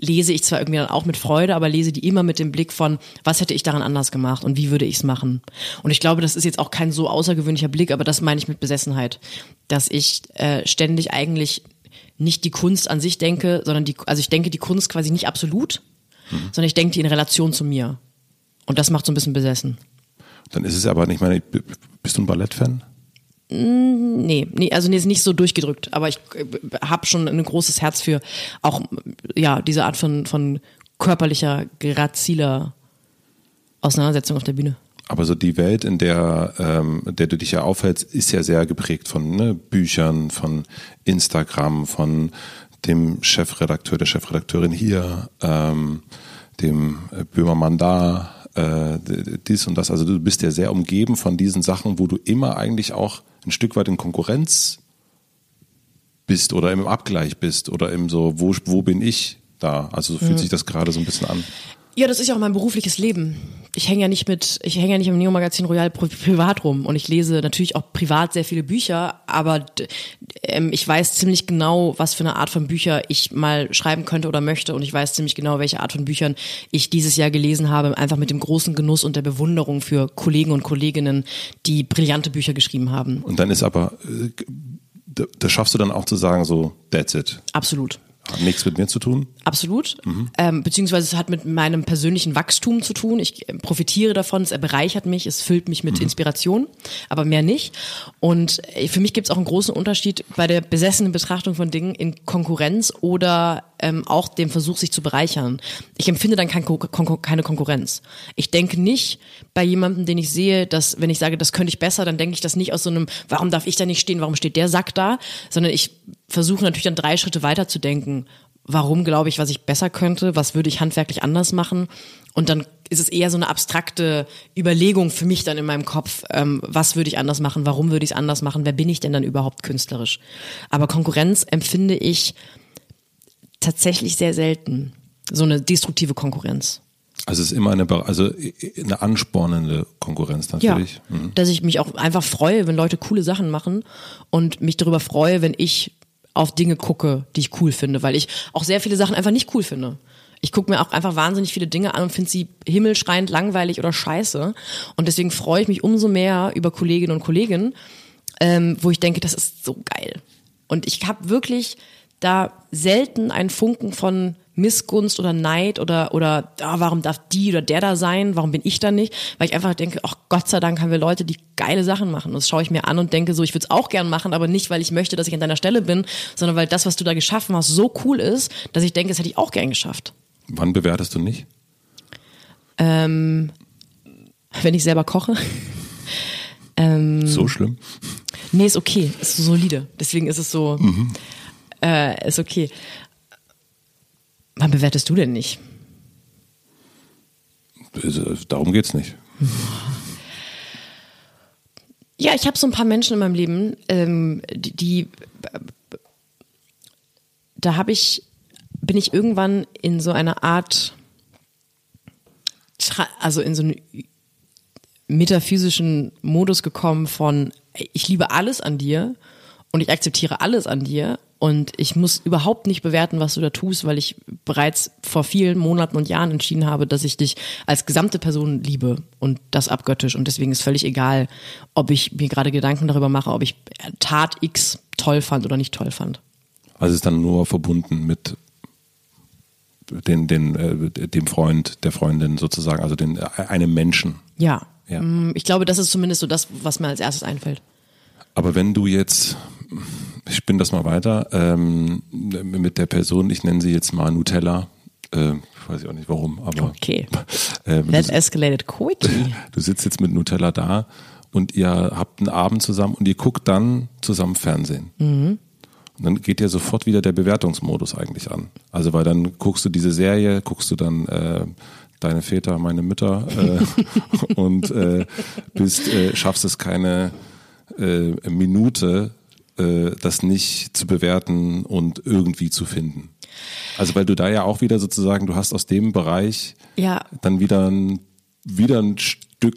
lese ich zwar irgendwie dann auch mit Freude, aber lese die immer mit dem Blick von, was hätte ich daran anders gemacht und wie würde ich es machen. Und ich glaube, das ist jetzt auch kein so außergewöhnlicher Blick, aber das meine ich mit Besessenheit, dass ich äh, ständig eigentlich nicht die Kunst an sich denke, sondern die, also ich denke die Kunst quasi nicht absolut, sondern ich denke die in Relation zu mir. Und das macht so ein bisschen besessen. Dann ist es aber nicht, meine, bist du ein Ballettfan? Nee, nee, also nee, ist nicht so durchgedrückt, aber ich äh, habe schon ein großes Herz für auch ja diese Art von von körperlicher graziler Auseinandersetzung auf der Bühne. Aber so die Welt, in der, ähm, der du dich ja aufhältst, ist ja sehr geprägt von ne, Büchern, von Instagram, von dem Chefredakteur, der Chefredakteurin hier, ähm, dem äh, Böhmermann da, äh, dies und das. Also du bist ja sehr umgeben von diesen Sachen, wo du immer eigentlich auch ein Stück weit in Konkurrenz bist oder im Abgleich bist oder im so, wo, wo bin ich da? Also so fühlt Mhm. sich das gerade so ein bisschen an. Ja, das ist ja auch mein berufliches Leben. Ich hänge ja nicht mit, ich hänge ja nicht im Neo-Magazin Royal pri- privat rum und ich lese natürlich auch privat sehr viele Bücher, aber ähm, ich weiß ziemlich genau, was für eine Art von Bücher ich mal schreiben könnte oder möchte und ich weiß ziemlich genau, welche Art von Büchern ich dieses Jahr gelesen habe, einfach mit dem großen Genuss und der Bewunderung für Kollegen und Kolleginnen, die brillante Bücher geschrieben haben. Und dann ist aber, äh, da, da schaffst du dann auch zu sagen, so, that's it. Absolut. Hat nichts mit mir zu tun. Absolut. Ähm, beziehungsweise es hat mit meinem persönlichen Wachstum zu tun. Ich äh, profitiere davon, es bereichert mich, es füllt mich mit Inspiration, aber mehr nicht. Und äh, für mich gibt es auch einen großen Unterschied bei der besessenen Betrachtung von Dingen in Konkurrenz oder ähm, auch dem Versuch, sich zu bereichern. Ich empfinde dann kein, Kon keine Konkurrenz. Ich denke nicht bei jemandem, den ich sehe, dass wenn ich sage, das könnte ich besser, dann denke ich das nicht aus so einem, warum darf ich da nicht stehen, warum steht der Sack da, sondern ich versuche natürlich dann drei Schritte weiter zu denken. Warum glaube ich, was ich besser könnte? Was würde ich handwerklich anders machen? Und dann ist es eher so eine abstrakte Überlegung für mich dann in meinem Kopf, ähm, was würde ich anders machen? Warum würde ich es anders machen? Wer bin ich denn dann überhaupt künstlerisch? Aber Konkurrenz empfinde ich tatsächlich sehr selten. So eine destruktive Konkurrenz. Also es ist immer eine, also eine anspornende Konkurrenz natürlich. Ja, Mhm. dass ich mich auch einfach freue, wenn Leute coole Sachen machen und mich darüber freue, wenn ich auf Dinge gucke, die ich cool finde, weil ich auch sehr viele Sachen einfach nicht cool finde. Ich gucke mir auch einfach wahnsinnig viele Dinge an und finde sie himmelschreiend langweilig oder scheiße. Und deswegen freue ich mich umso mehr über Kolleginnen und Kollegen, ähm, wo ich denke, das ist so geil. Und ich habe wirklich da selten einen Funken von Missgunst oder Neid oder oder ah, warum darf die oder der da sein, warum bin ich da nicht? Weil ich einfach denke, ach Gott sei Dank haben wir Leute, die geile Sachen machen. Und das schaue ich mir an und denke so, ich würde es auch gern machen, aber nicht, weil ich möchte, dass ich an deiner Stelle bin, sondern weil das, was du da geschaffen hast, so cool ist, dass ich denke, das hätte ich auch gern geschafft. Wann bewertest du nicht? Wenn ich selber koche. Ähm. So schlimm? Nee, ist okay, ist so solide. Deswegen ist es so, äh, ist okay. Wann bewertest du denn nicht? Also, Darum geht's nicht. Ja, ich habe so ein paar Menschen in meinem Leben, ähm, die, die da habe ich, bin ich irgendwann in so eine Art, also in so einen metaphysischen Modus gekommen von, ich liebe alles an dir und ich akzeptiere alles an dir und ich muss überhaupt nicht bewerten, was du da tust, weil ich bereits vor vielen Monaten und Jahren entschieden habe, dass ich dich als gesamte Person liebe und das abgöttisch und deswegen ist völlig egal, ob ich mir gerade Gedanken darüber mache, ob ich Tat X toll fand oder nicht toll fand. Also es ist dann nur verbunden mit den, den, äh, dem Freund, der Freundin sozusagen, also den, äh, einem Menschen. Ja. Ja. Mm, Ich glaube, das ist zumindest so das, was mir als erstes einfällt. Aber wenn du jetzt, ich spinne das mal weiter, ähm, mit der Person, ich nenne sie jetzt mal Nutella, äh, weiß ich auch nicht warum, aber Okay. ähm, That du, escalated quickly. du sitzt jetzt mit Nutella da und ihr habt einen Abend zusammen und ihr guckt dann zusammen Fernsehen. Und dann geht ja sofort wieder der Bewertungsmodus eigentlich an. Also weil dann guckst du diese Serie, guckst du dann äh, deine Väter, meine Mütter äh, und äh, bist, äh, schaffst es keine äh, Minute, das nicht zu bewerten und irgendwie zu finden. Also weil du da ja auch wieder sozusagen, du hast aus dem Bereich Ja. dann wieder ein, wieder ein Stück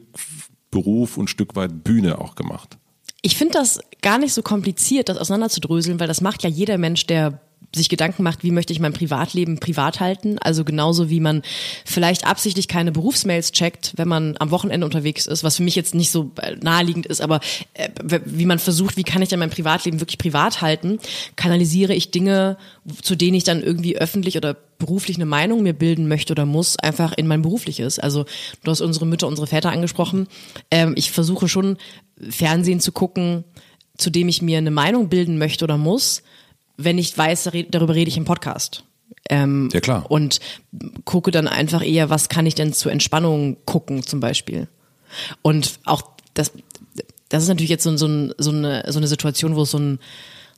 Beruf und ein Stück weit Bühne auch gemacht. Ich finde das gar nicht so kompliziert, das auseinanderzudröseln, weil das macht ja jeder Mensch, der sich Gedanken macht, wie möchte ich mein Privatleben privat halten. Also genauso wie man vielleicht absichtlich keine Berufsmails checkt, wenn man am Wochenende unterwegs ist, was für mich jetzt nicht so äh, naheliegend ist, aber äh, wie man versucht, wie kann ich denn mein Privatleben wirklich privat halten, kanalisiere ich Dinge, zu denen ich dann irgendwie öffentlich oder beruflich eine Meinung mir bilden möchte oder muss, einfach in mein berufliches. Also du hast unsere Mütter, unsere Väter angesprochen. Ähm, ich versuche schon Fernsehen zu gucken, zu dem ich mir eine Meinung bilden möchte oder muss, wenn ich weiß, darüber rede ich im Podcast. Ähm, Ja, klar. Und gucke dann einfach eher, was kann ich denn zur Entspannung gucken zum Beispiel. Und auch das, das ist natürlich jetzt so, so, ein, so, eine, so eine Situation, wo es so ein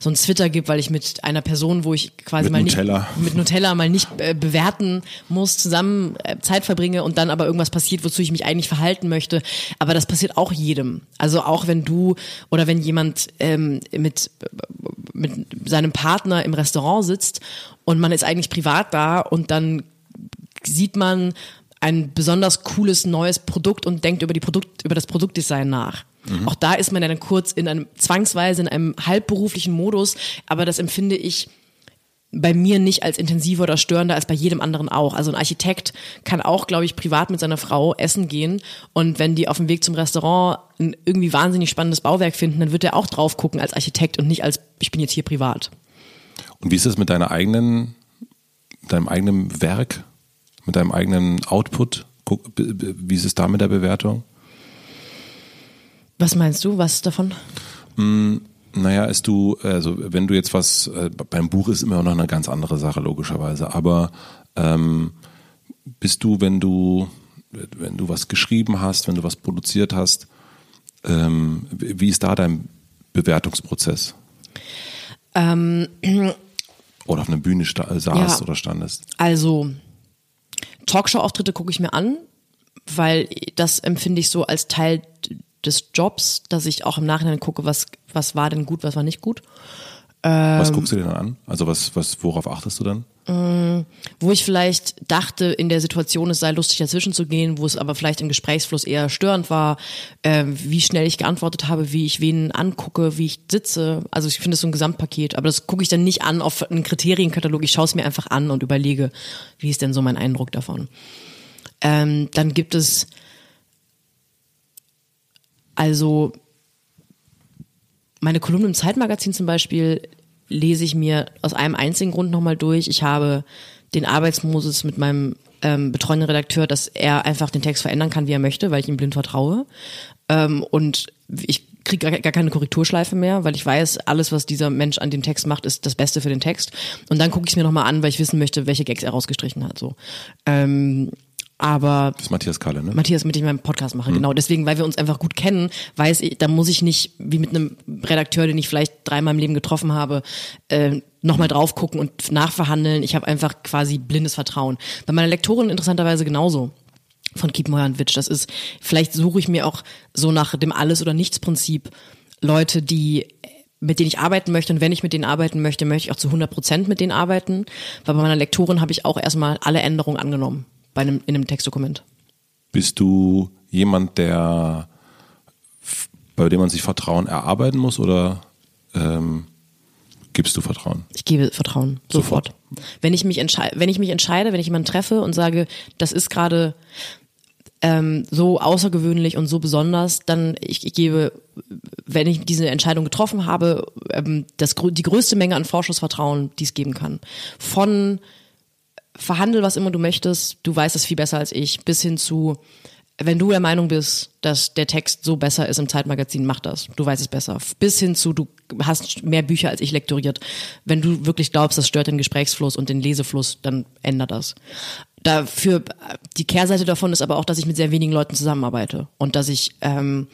so ein Twitter gibt, weil ich mit einer Person, wo ich quasi Mit mal Nutella. nicht mit Nutella mal nicht äh, bewerten muss, zusammen äh, Zeit verbringe und dann aber irgendwas passiert, wozu ich mich eigentlich verhalten möchte. Aber das passiert auch jedem. Also auch wenn du oder wenn jemand ähm, mit mit seinem Partner im Restaurant sitzt und man ist eigentlich privat da und dann sieht man ein besonders cooles neues Produkt und denkt über die Produkt über das Produktdesign nach. Auch da ist man ja dann kurz in einem zwangsweise in einem halbberuflichen Modus, aber das empfinde ich bei mir nicht als intensiver oder störender als bei jedem anderen auch. Also ein Architekt kann auch, glaube ich, privat mit seiner Frau essen gehen und wenn die auf dem Weg zum Restaurant ein irgendwie wahnsinnig spannendes Bauwerk finden, dann wird er auch drauf gucken als Architekt und nicht als ich bin jetzt hier privat. Und wie ist es mit deiner eigenen, deinem eigenen Werk, mit deinem eigenen Output? Wie ist es da mit der Bewertung? Was meinst du? Was davon? Naja, ist du, also wenn du jetzt was, äh, beim Buch ist immer noch eine ganz andere Sache, logischerweise, aber ähm, bist du, wenn du, wenn du was geschrieben hast, wenn du was produziert hast, ähm, wie ist da dein Bewertungsprozess? Ähm, Oder auf einer Bühne sta saßt Ja. oder standest? Also Talkshow-Auftritte gucke ich mir an, weil das empfinde ich so als Teil des Jobs, dass ich auch im Nachhinein gucke, was, was war denn gut, was war nicht gut. was Ähm. guckst du dir dann an? Also was, was, worauf achtest du dann? Wo ich vielleicht dachte, in der Situation, es sei lustig dazwischen zu gehen, wo es aber vielleicht im Gesprächsfluss eher störend war, äh, wie schnell ich geantwortet habe, wie ich wen angucke, wie ich sitze. Also ich finde es so ein Gesamtpaket. Aber das gucke ich dann nicht an auf einen Kriterienkatalog. Ich schaue es mir einfach an und überlege, wie ist denn so mein Eindruck davon. Ähm, dann gibt es also meine Kolumne im Zeitmagazin zum Beispiel lese ich mir aus einem einzigen Grund nochmal durch. Ich habe den Arbeitsmodus mit meinem ähm, betreuenden Redakteur, dass er einfach den Text verändern kann, wie er möchte, weil ich ihm blind vertraue. Ähm, und ich kriege gar, keine Korrekturschleife mehr, weil ich weiß, alles, was dieser Mensch an dem Text macht, ist das Beste für den Text. Und dann gucke ich es mir nochmal an, weil ich wissen möchte, welche Gags er rausgestrichen hat. So. Ähm, aber Das ist Matthias Kalle, ne? Matthias, mit dem ich meinen Podcast mache, genau. Deswegen, weil wir uns einfach gut kennen, weiß ich, da muss ich nicht, wie mit einem Redakteur, den ich vielleicht dreimal im Leben getroffen habe, äh, nochmal drauf gucken und nachverhandeln. Ich habe einfach quasi blindes Vertrauen. Bei meiner Lektorin interessanterweise genauso von Kiepenheuer und Witsch. Das ist, vielleicht suche ich mir auch so nach dem Alles- oder Nichts-Prinzip Leute, die mit denen ich arbeiten möchte und wenn ich mit denen arbeiten möchte, möchte ich auch zu 100 Prozent mit denen arbeiten, weil bei meiner Lektorin habe ich auch erstmal alle Änderungen angenommen bei einem, in einem Textdokument. Bist du jemand, der bei dem man sich Vertrauen erarbeiten muss oder ähm, gibst du Vertrauen? Ich gebe Vertrauen sofort. Sofort. Wenn ich mich entscheide, wenn ich mich entscheide, wenn ich jemanden treffe und sage, das ist gerade ähm, so außergewöhnlich und so besonders, dann ich, ich gebe, wenn ich diese Entscheidung getroffen habe, ähm, das die größte Menge an Vorschussvertrauen, die es geben kann. Von verhandel, was immer du möchtest, du weißt es viel besser als ich, bis hin zu, wenn du der Meinung bist, dass der Text so besser ist im Zeitmagazin, mach das. Du weißt es besser. Bis hin zu, du hast mehr Bücher als ich lektoriert. Wenn du wirklich glaubst, das stört den Gesprächsfluss und den Lesefluss, dann änder das. Dafür, die Kehrseite davon ist aber auch, dass ich mit sehr wenigen Leuten zusammenarbeite und dass ich ähm,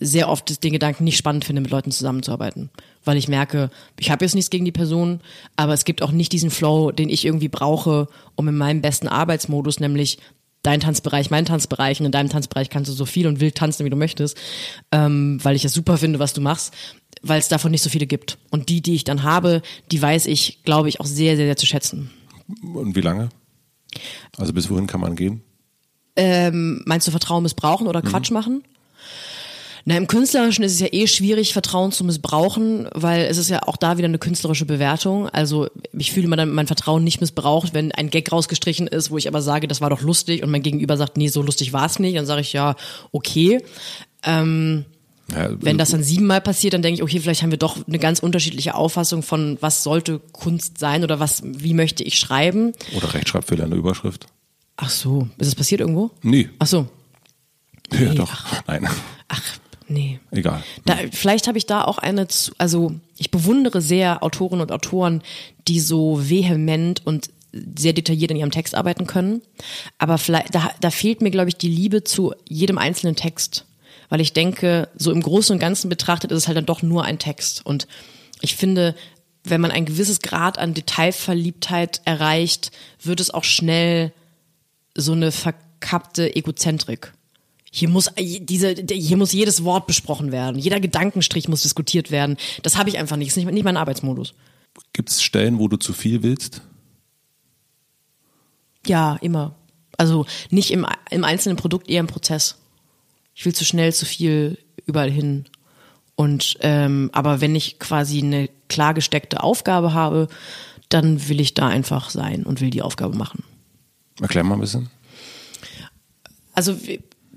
sehr oft den Gedanken nicht spannend finde, mit Leuten zusammenzuarbeiten. Weil ich merke, ich habe jetzt nichts gegen die Person, aber es gibt auch nicht diesen Flow, den ich irgendwie brauche, um in meinem besten Arbeitsmodus, nämlich dein Tanzbereich, mein Tanzbereich und in deinem Tanzbereich kannst du so viel und wild tanzen, wie du möchtest, ähm, weil ich es super finde, was du machst, weil es davon nicht so viele gibt. Und die, die ich dann habe, die weiß ich, glaube ich, auch sehr, sehr, sehr zu schätzen. Und wie lange? Also bis wohin kann man gehen? Meinst du Vertrauen missbrauchen oder Quatsch machen? Na, im Künstlerischen ist es ja eh schwierig, Vertrauen zu missbrauchen, weil es ist ja auch da wieder eine künstlerische Bewertung. Also ich fühle immer dann mein Vertrauen nicht missbraucht, wenn ein Gag rausgestrichen ist, wo ich aber sage, das war doch lustig und mein Gegenüber sagt, nee, so lustig war es nicht. Dann sage ich, ja, okay. Ja, Wenn das dann siebenmal passiert, dann denke ich, okay, vielleicht haben wir doch eine ganz unterschiedliche Auffassung von, was sollte Kunst sein oder was, wie möchte ich schreiben. oder Rechtschreibfehler in der Überschrift? Ach so, ist es passiert irgendwo? Nee. Ach so, Ja, doch. Nein. ach, nee. Egal. Da, vielleicht habe ich da auch eine, zu, also ich bewundere sehr Autoren und Autoren, die so vehement und sehr detailliert in ihrem Text arbeiten können. Aber vielleicht, da, da fehlt mir, glaube ich, die Liebe zu jedem einzelnen Text. Weil ich denke, so im Großen und Ganzen betrachtet ist es halt dann doch nur ein Text. Und Ich finde, wenn man ein gewisses Grad an Detailverliebtheit erreicht, wird es auch schnell so eine verkappte Egozentrik. Hier muss diese, hier muss jedes Wort besprochen werden, jeder Gedankenstrich muss diskutiert werden. Das habe ich einfach nicht. Das ist nicht, nicht mein Arbeitsmodus. Gibt es Stellen, wo du zu viel willst? Ja, immer. Also nicht im, im einzelnen Produkt, eher im Prozess. Ich will zu schnell, zu viel überall hin. Und ähm, aber wenn ich quasi eine klar gesteckte Aufgabe habe, dann will ich da einfach sein und will die Aufgabe machen. Erklär mal ein bisschen. Also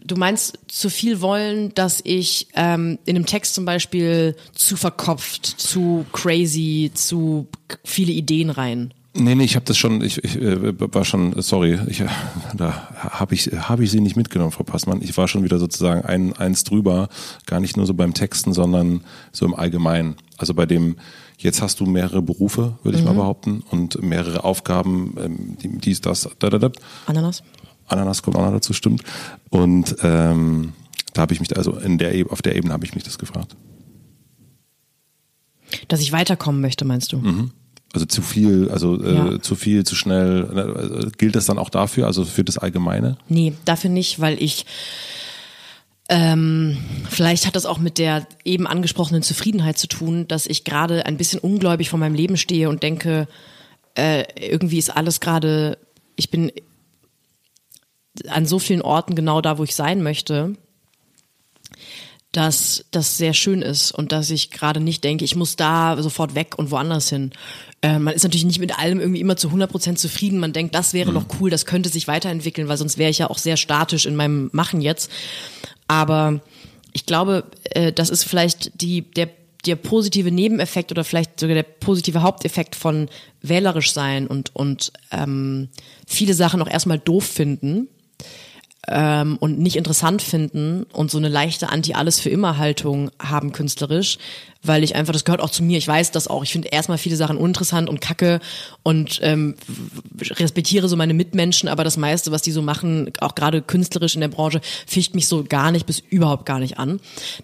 du meinst zu viel wollen, dass ich ähm, in einem Text zum Beispiel zu verkopft, zu crazy, zu viele Ideen rein. Nee, nee, ich habe das schon, ich, ich äh, war schon, sorry, ich, da habe ich, hab ich sie nicht mitgenommen, Frau Passmann. Ich war schon wieder sozusagen ein, eins drüber, gar nicht nur so beim Texten, sondern so im Allgemeinen. Also bei dem, jetzt hast du mehrere Berufe, würde ich mhm. mal behaupten, und mehrere Aufgaben, ähm, dies, das, da, da, da. Ananas. Ananas kommt auch noch dazu, stimmt. Und ähm, da habe ich mich, also in der, auf der Ebene habe ich mich das gefragt. Dass ich weiterkommen möchte, meinst du? Mhm. Also zu viel, also äh, ja. zu viel, zu schnell. Äh, gilt das dann auch dafür, also für das Allgemeine? Nee, dafür nicht, weil ich ähm, vielleicht hat das auch mit der eben angesprochenen Zufriedenheit zu tun, dass ich gerade ein bisschen ungläubig vor meinem Leben stehe und denke, äh, irgendwie ist alles gerade, ich bin an so vielen Orten genau da, wo ich sein möchte, dass das sehr schön ist und dass ich gerade nicht denke, ich muss da sofort weg und woanders hin. Äh, man ist natürlich nicht mit allem irgendwie immer zu 100 Prozent zufrieden. Man denkt, das wäre mhm. noch cool, das könnte sich weiterentwickeln, weil sonst wäre ich ja auch sehr statisch in meinem Machen jetzt. Aber ich glaube, äh, das ist vielleicht die, der der positive Nebeneffekt oder vielleicht sogar der positive Haupteffekt von wählerisch sein und, und ähm, viele Sachen auch erstmal doof finden ähm, und nicht interessant finden und so eine leichte Anti-Alles-für-immer-Haltung haben künstlerisch, weil ich einfach, das gehört auch zu mir, ich weiß das auch, ich finde erstmal viele Sachen uninteressant und kacke und ähm, respektiere so meine Mitmenschen, aber das meiste, was die so machen, auch gerade künstlerisch in der Branche, ficht mich so gar nicht bis überhaupt gar nicht an.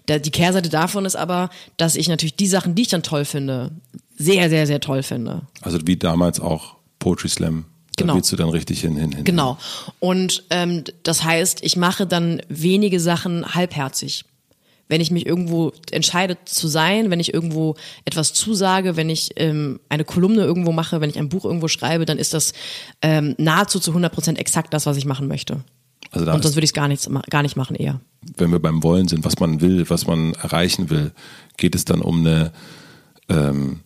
Der, die Kehrseite davon ist aber, dass ich natürlich die Sachen, die ich dann toll finde, sehr, sehr, sehr toll finde. Also wie damals auch Poetry Slam Genau. Da willst du dann richtig hin, hin, hin. Genau. Und ähm, das heißt, ich mache dann wenige Sachen halbherzig. Wenn ich mich irgendwo entscheide zu sein, wenn ich irgendwo etwas zusage, wenn ich ähm, eine Kolumne irgendwo mache, wenn ich ein Buch irgendwo schreibe, dann ist das ähm, nahezu zu 100 Prozent exakt das, was ich machen möchte. Also Und sonst würde ich es gar, gar nicht machen eher. Wenn wir beim Wollen sind, was man will, was man erreichen will, geht es dann um eine ähm,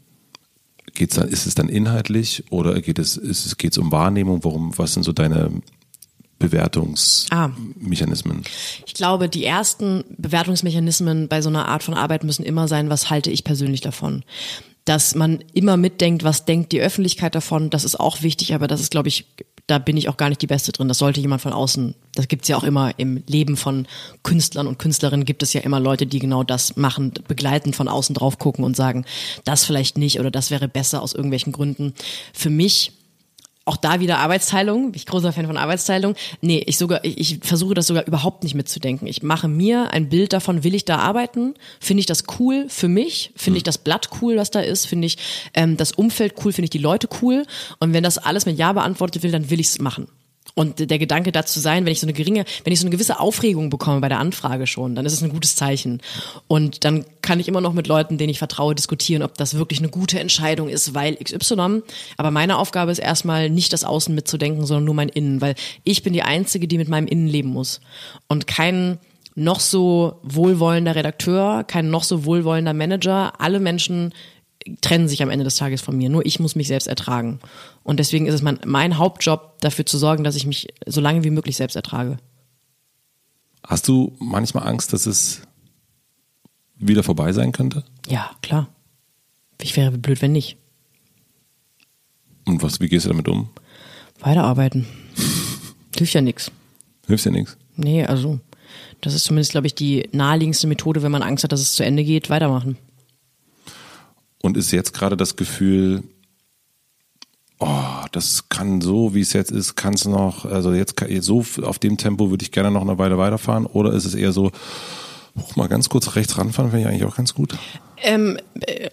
Geht's dann, ist es dann inhaltlich oder geht es, ist es, geht's um Wahrnehmung? Warum, was sind so deine Bewertungsmechanismen? Ah. Ich glaube, die ersten Bewertungsmechanismen bei so einer Art von Arbeit müssen immer sein, was halte ich persönlich davon? Dass man immer mitdenkt, was denkt die Öffentlichkeit davon, das ist auch wichtig, aber das ist, glaube ich, da bin ich auch gar nicht die Beste drin. Das sollte jemand von außen. Das gibt's ja auch immer im Leben von Künstlern und Künstlerinnen gibt es ja immer Leute, die genau das machen, begleitend von außen drauf gucken und sagen, das vielleicht nicht oder das wäre besser aus irgendwelchen Gründen. Für mich auch da wieder Arbeitsteilung. Ich großer Fan von Arbeitsteilung. Nee, ich sogar, ich, ich versuche das sogar überhaupt nicht mitzudenken. Ich mache mir ein Bild davon, will ich da arbeiten? Finde ich das cool für mich? Finde ich das Blatt cool, was da ist? Finde ich ähm, das Umfeld cool? Finde ich die Leute cool? Und wenn das alles mit Ja beantwortet will, dann will ich es machen. Und der Gedanke dazu sein, wenn ich so eine geringe, wenn ich so eine gewisse Aufregung bekomme bei der Anfrage schon, dann ist es ein gutes Zeichen. Und dann kann ich immer noch mit Leuten, denen ich vertraue, diskutieren, ob das wirklich eine gute Entscheidung ist, weil XY. Aber meine Aufgabe ist erstmal nicht das Außen mitzudenken, sondern nur mein Innen, weil ich bin die Einzige, die mit meinem Innen leben muss. Und kein noch so wohlwollender Redakteur, kein noch so wohlwollender Manager, alle Menschen trennen sich am Ende des Tages von mir. Nur ich muss mich selbst ertragen. Und deswegen ist es mein, mein Hauptjob, dafür zu sorgen, dass ich mich so lange wie möglich selbst ertrage. Hast du manchmal Angst, dass es wieder vorbei sein könnte? Ja, klar. Ich wäre blöd, wenn nicht. Und was, wie gehst du damit um? Weiterarbeiten. Hilft ja nichts. Hilft ja nichts? Nee, also das ist zumindest, glaube ich, die naheliegendste Methode, wenn man Angst hat, dass es zu Ende geht, weitermachen. Und ist jetzt gerade das Gefühl, oh, das kann so, wie es jetzt ist, kann es noch, also jetzt so auf dem Tempo würde ich gerne noch eine Weile weiterfahren? Oder ist es eher so, oh, mal ganz kurz rechts ranfahren, finde ich eigentlich auch ganz gut? Ähm, äh,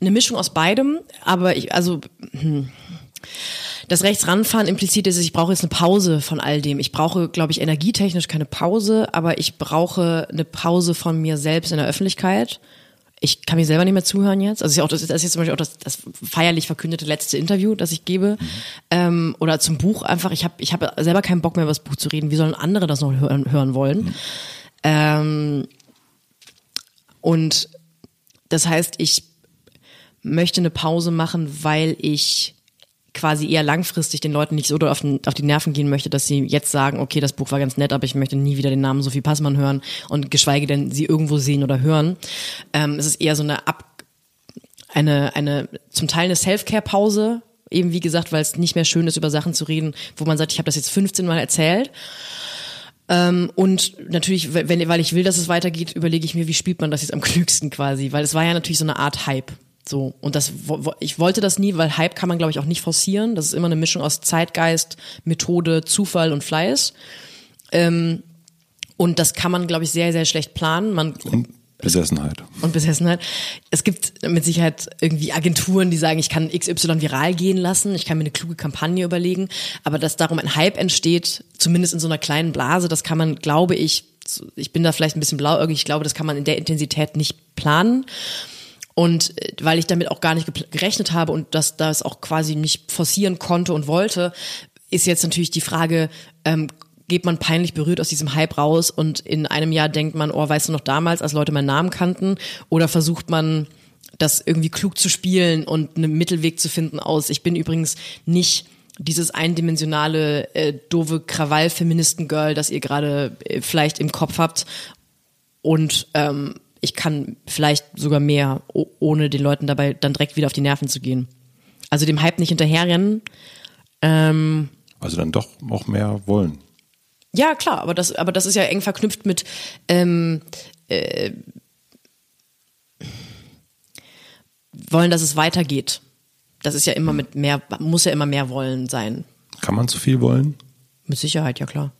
Eine Mischung aus beidem, aber ich, also hm. das Rechtsranfahren impliziert ist, ich brauche jetzt eine Pause von all dem. Ich brauche, glaube ich, energietechnisch keine Pause, aber ich brauche eine Pause von mir selbst in der Öffentlichkeit. Ich kann mir selber nicht mehr zuhören jetzt. Also auch das ist jetzt zum Beispiel auch das, das feierlich verkündete letzte Interview, das ich gebe. Mhm. Ähm, oder zum Buch einfach. Ich habe ich hab selber keinen Bock mehr über das Buch zu reden. Wie sollen andere das noch hören, hören wollen? Mhm. Ähm, und das heißt, ich möchte eine Pause machen, weil ich quasi eher langfristig den Leuten nicht so auf, den, auf die Nerven gehen möchte, dass sie jetzt sagen, okay, das Buch war ganz nett, aber ich möchte nie wieder den Namen Sophie Passmann hören und geschweige denn sie irgendwo sehen oder hören. Ähm, es ist eher so eine Ab eine, eine zum Teil eine Self-Care-Pause, eben wie gesagt, weil es nicht mehr schön ist, über Sachen zu reden, wo man sagt, ich habe das jetzt 15 Mal erzählt. Ähm, und natürlich, wenn, weil ich will, dass es weitergeht, überlege ich mir, wie spielt man das jetzt am klügsten quasi, weil es war ja natürlich so eine Art Hype. So, und das, ich wollte das nie, weil Hype kann man, glaube ich, auch nicht forcieren. Das ist immer eine Mischung aus Zeitgeist, Methode, Zufall und Fleiß. Ähm, und das kann man, glaube ich, sehr, sehr schlecht planen. Man, und Besessenheit. Und Besessenheit. Es gibt mit Sicherheit irgendwie Agenturen, die sagen, ich kann XY viral gehen lassen, ich kann mir eine kluge Kampagne überlegen, aber dass darum ein Hype entsteht, zumindest in so einer kleinen Blase, das kann man, glaube ich, ich bin da vielleicht ein bisschen blauäugig, ich glaube, das kann man in der Intensität nicht planen. Und äh, weil ich damit auch gar nicht gerechnet habe und dass das auch quasi nicht forcieren konnte und wollte, ist jetzt natürlich die Frage, ähm, geht man peinlich berührt aus diesem Hype raus und in einem Jahr denkt man, oh, weißt du noch damals, als Leute meinen Namen kannten? Oder versucht man, das irgendwie klug zu spielen und einen Mittelweg zu finden aus. Ich bin übrigens nicht dieses eindimensionale, äh, doofe Krawall-Feministen-Girl, das ihr gerade äh, vielleicht im Kopf habt. Und ähm, ich kann vielleicht sogar mehr, ohne den Leuten dabei dann direkt wieder auf die Nerven zu gehen. Also dem Hype nicht hinterherrennen. Ähm, also dann doch auch mehr wollen. Ja, klar, aber das, aber das ist ja eng verknüpft mit ähm, äh, wollen, dass es weitergeht. Das ist ja immer mit mehr, muss ja immer mehr wollen sein. Kann man zu viel wollen? Mit Sicherheit, ja klar.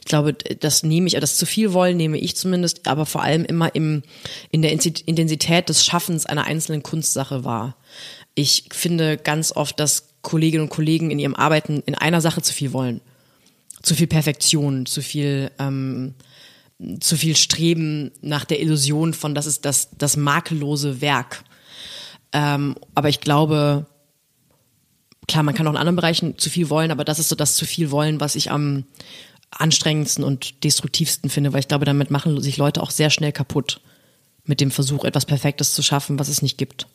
Ich glaube, das nehme ich, das zu viel wollen nehme ich zumindest, aber vor allem immer im, in der Intensität des Schaffens einer einzelnen Kunstsache wahr. Ich finde ganz oft, dass Kolleginnen und Kollegen in ihrem Arbeiten in einer Sache zu viel wollen. Zu viel Perfektion, zu viel, ähm, zu viel Streben nach der Illusion von, das ist das, das makellose Werk. Ähm, aber ich glaube, klar, man kann auch in anderen Bereichen zu viel wollen, aber das ist so das zu viel wollen, was ich am, anstrengendsten und destruktivsten finde, weil ich glaube, damit machen sich Leute auch sehr schnell kaputt mit dem Versuch, etwas Perfektes zu schaffen, was es nicht gibt.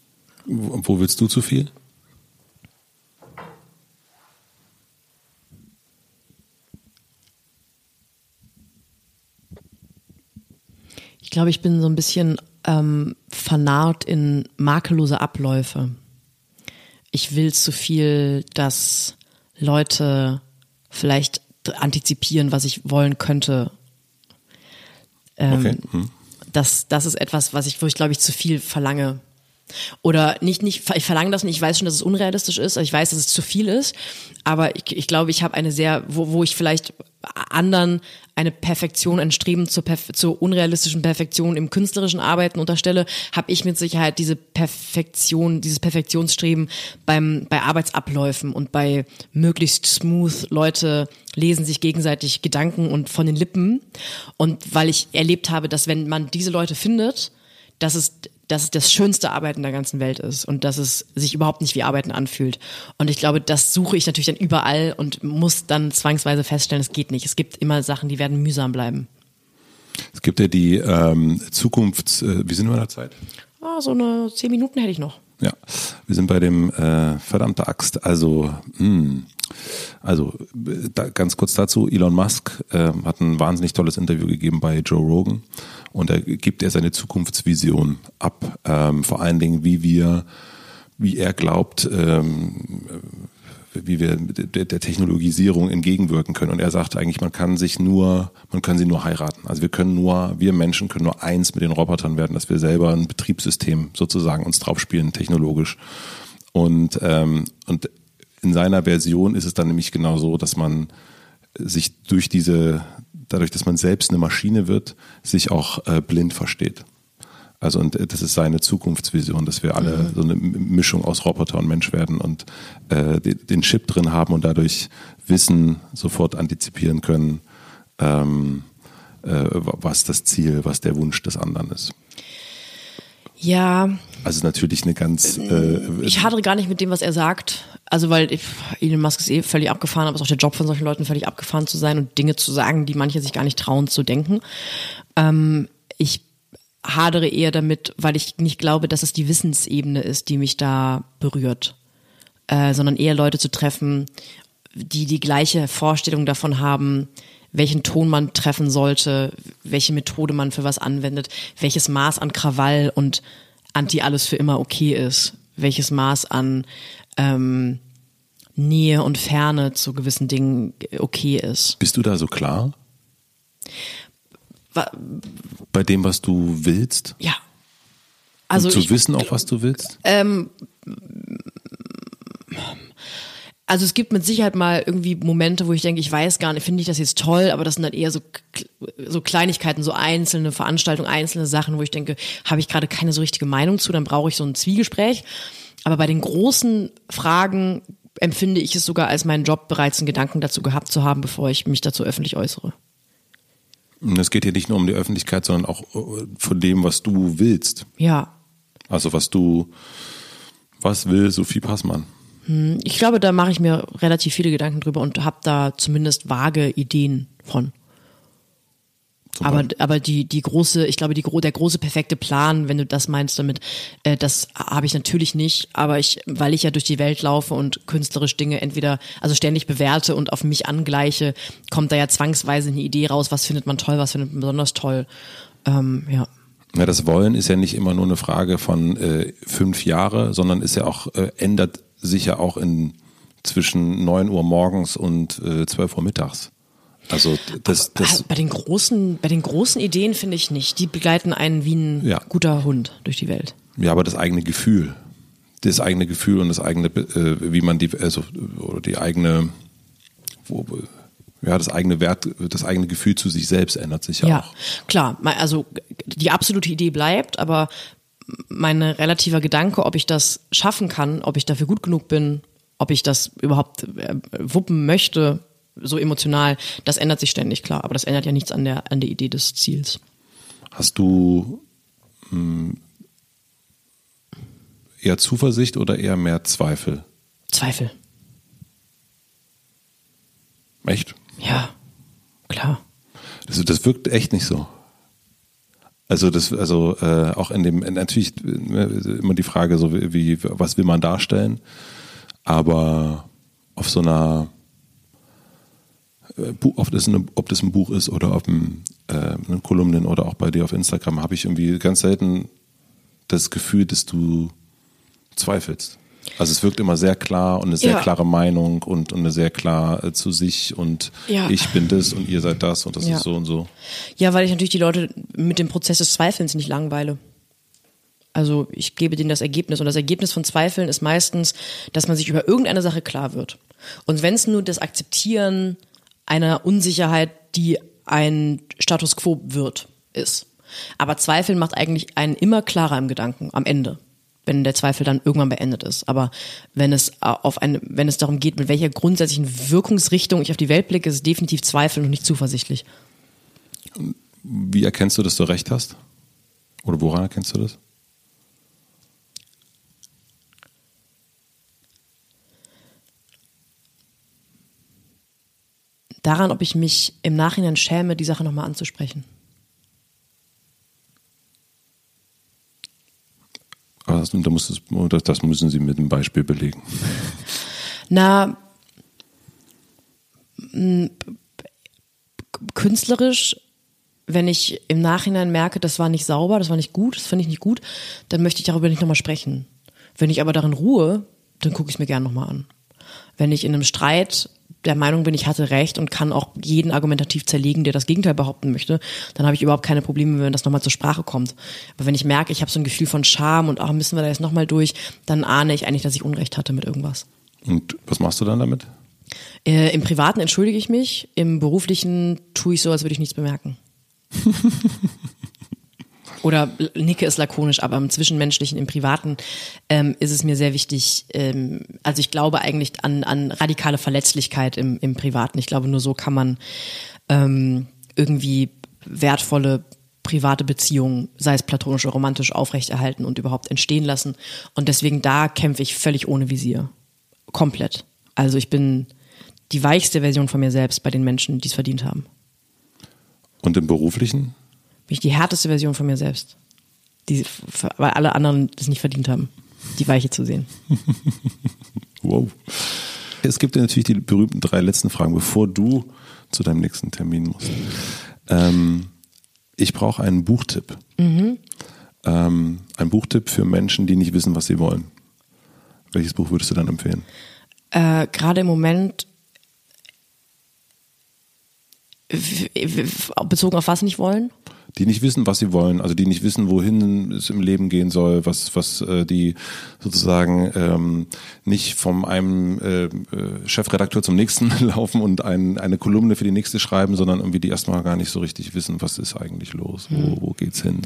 Wo, wo willst du zu viel? Ich glaube, ich bin so ein bisschen ähm, vernarrt in makellose Abläufe. Ich will zu viel, dass Leute vielleicht antizipieren, was ich wollen könnte. Ähm, okay. Hm. das, das ist etwas, was ich, wo ich glaube ich zu viel verlange. Oder nicht, nicht, ich verlange das nicht, ich weiß schon, dass es unrealistisch ist, also ich weiß, dass es zu viel ist, aber ich, ich glaube, ich habe eine sehr, wo, wo ich vielleicht anderen eine Perfektion, ein Streben zur, Perf zur unrealistischen Perfektion im künstlerischen Arbeiten unterstelle, habe ich mit Sicherheit diese Perfektion, dieses Perfektionsstreben beim bei Arbeitsabläufen und bei möglichst smooth. Leute lesen sich gegenseitig Gedanken und von den Lippen. Und weil ich erlebt habe, dass wenn man diese Leute findet, dass es dass es das schönste Arbeiten der ganzen Welt ist und dass es sich überhaupt nicht wie Arbeiten anfühlt. Und ich glaube, das suche ich natürlich dann überall und muss dann zwangsweise feststellen, es geht nicht. Es gibt immer Sachen, die werden mühsam bleiben. Es gibt ja die ähm, Zukunfts... Äh, wie sind wir in der Zeit? Ah, so eine zehn Minuten hätte ich noch. Ja, wir sind bei dem äh, verdammte Axt. Also, mh, hm, also da, ganz kurz dazu: Elon Musk äh, hat ein wahnsinnig tolles Interview gegeben bei Joe Rogan und da gibt er seine Zukunftsvision ab. Ähm, vor allen Dingen, wie wir, wie er glaubt, ähm, wie wir der, Technologisierung entgegenwirken können. Und er sagt eigentlich, man kann sich nur, man kann sie nur heiraten. Also wir können nur, wir Menschen können nur eins mit den Robotern werden, dass wir selber ein Betriebssystem sozusagen uns draufspielen, technologisch. Und, ähm, und in seiner Version ist es dann nämlich genau so, dass man sich durch diese dadurch, dass man selbst eine Maschine wird, sich auch äh, blind versteht. Also und äh, das ist seine Zukunftsvision, dass wir alle mhm. so eine Mischung aus Roboter und Mensch werden und äh, den Chip drin haben und dadurch Wissen sofort antizipieren können, ähm, äh, was das Ziel, was der Wunsch des anderen ist. Ja. Also natürlich eine ganz. Äh, ich hadere gar nicht mit dem, was er sagt. Also weil ich, Elon Musk ist eh völlig abgefahren, aber es ist auch der Job von solchen Leuten, völlig abgefahren zu sein und Dinge zu sagen, die manche sich gar nicht trauen zu denken. Ähm, ich hadere eher damit, weil ich nicht glaube, dass es die Wissensebene ist, die mich da berührt, äh, sondern eher Leute zu treffen, die die gleiche Vorstellung davon haben, welchen Ton man treffen sollte, welche Methode man für was anwendet, welches Maß an Krawall und Anti alles für immer okay ist, welches Maß an ähm, Nähe und Ferne zu gewissen Dingen okay ist. Bist du da so klar? Bei dem, was du willst? Ja. Also und zu ich, wissen auch, was du willst? Ähm, also es gibt mit Sicherheit mal irgendwie Momente, wo ich denke, ich weiß gar nicht, finde ich das jetzt toll, aber das sind dann eher so, so Kleinigkeiten, so einzelne Veranstaltungen, einzelne Sachen, wo ich denke, habe ich gerade keine so richtige Meinung zu, dann brauche ich so ein Zwiegespräch. Aber bei den großen Fragen empfinde ich es sogar als meinen Job, bereits einen Gedanken dazu gehabt zu haben, bevor ich mich dazu öffentlich äußere. Es geht hier nicht nur um die Öffentlichkeit, sondern auch äh, von dem, was du willst. Ja. Also was du, was will Sophie Passmann? Hm, ich glaube, da mache ich mir relativ viele Gedanken drüber und habe da zumindest vage Ideen von. Aber, aber die, die große, ich glaube, die, der große perfekte Plan, wenn du das meinst damit, äh, das habe ich natürlich nicht. Aber ich, weil ich ja durch die Welt laufe und künstlerisch Dinge entweder, also ständig bewerte und auf mich angleiche, kommt da ja zwangsweise eine Idee raus, was findet man toll, was findet man besonders toll. Ähm, ja. Ja, das Wollen ist ja nicht immer nur eine Frage von äh, fünf Jahre, sondern ist ja auch, äh, ändert sich ja auch in zwischen neun Uhr morgens und äh, 12 Uhr mittags. Also das, das bei den großen, bei den großen Ideen finde ich nicht. Die begleiten einen wie ein ja. guter Hund durch die Welt. Ja, aber das eigene Gefühl, das eigene Gefühl und das eigene, äh, wie man die, also oder die eigene, wo, ja, das eigene Wert, das eigene Gefühl zu sich selbst ändert sich ja, ja auch. Klar, also die absolute Idee bleibt, aber mein relativer Gedanke, ob ich das schaffen kann, ob ich dafür gut genug bin, ob ich das überhaupt äh, wuppen möchte, so emotional, das ändert sich ständig, klar. Aber das ändert ja nichts an der, an der Idee des Ziels. Hast du hm, eher Zuversicht oder eher mehr Zweifel? Zweifel. Echt? Ja, klar. Das, das wirkt echt nicht so. Also das, also äh, auch in dem natürlich äh, immer die Frage, so wie, was will man darstellen, aber auf so einer äh, ob das, eine, ob das ein Buch ist oder ob ein, äh, Kolumnen oder auch bei dir auf Instagram, habe ich irgendwie ganz selten das Gefühl, dass du zweifelst. Also es wirkt immer sehr klar und eine sehr ja. klare Meinung und, und eine sehr klar äh, zu sich und ja. ich bin das und ihr seid das und das ja. ist so und so. Ja, weil ich natürlich die Leute mit dem Prozess des Zweifelns nicht langweile. Also ich gebe denen das Ergebnis und das Ergebnis von Zweifeln ist meistens, dass man sich über irgendeine Sache klar wird. Und wenn es nur das Akzeptieren einer Unsicherheit, die ein Status quo wird, ist. Aber Zweifeln macht eigentlich einen immer klarer im Gedanken am Ende, wenn der Zweifel dann irgendwann beendet ist. Aber wenn es auf eine, wenn es darum geht, mit welcher grundsätzlichen Wirkungsrichtung ich auf die Welt blicke, ist es definitiv Zweifel und nicht zuversichtlich. Wie erkennst du, dass du recht hast? Oder woran erkennst du das? daran, ob ich mich im Nachhinein schäme, die Sache nochmal anzusprechen. Das, das, das müssen Sie mit einem Beispiel belegen. Na, künstlerisch, wenn ich im Nachhinein merke, das war nicht sauber, das war nicht gut, das finde ich nicht gut, dann möchte ich darüber nicht nochmal sprechen. Wenn ich aber darin ruhe, dann gucke ich es mir gerne nochmal an. Wenn ich in einem Streit der Meinung bin, ich hatte recht und kann auch jeden argumentativ zerlegen, der das Gegenteil behaupten möchte, dann habe ich überhaupt keine Probleme, wenn das nochmal zur Sprache kommt. Aber wenn ich merke, ich habe so ein Gefühl von Scham und ach, müssen wir da jetzt nochmal durch, dann ahne ich eigentlich, dass ich Unrecht hatte mit irgendwas. Und was machst du dann damit? Äh, Im Privaten entschuldige ich mich, im Beruflichen tue ich so, als würde ich nichts bemerken. oder nicke es lakonisch, aber im Zwischenmenschlichen, im Privaten ähm, ist es mir sehr wichtig. Ähm, also ich glaube eigentlich an, an radikale Verletzlichkeit im, im Privaten. Ich glaube, nur so kann man ähm, irgendwie wertvolle private Beziehungen, sei es platonisch oder romantisch, aufrechterhalten und überhaupt entstehen lassen. Und deswegen da kämpfe ich völlig ohne Visier. Komplett. Also ich bin die weichste Version von mir selbst bei den Menschen, die es verdient haben. Und im Beruflichen? Bin ich die härteste Version von mir selbst. Die, weil alle anderen das nicht verdient haben, die Weiche zu sehen. wow. Es gibt ja natürlich die berühmten drei letzten Fragen, bevor du zu deinem nächsten Termin musst. Ähm, ich brauche einen Buchtipp. Mhm. Ähm, ein Buchtipp für Menschen, die nicht wissen, was sie wollen. Welches Buch würdest du dann empfehlen? Äh, Gerade im Moment bezogen auf was nicht wollen? Die nicht wissen, was sie wollen, also die nicht wissen, wohin es im Leben gehen soll, was was äh, die sozusagen ähm, nicht vom einem äh, äh, Chefredakteur zum nächsten laufen und ein, eine Kolumne für die nächste schreiben, sondern irgendwie die erstmal gar nicht so richtig wissen, was ist eigentlich los, wo, hm. wo geht's hin.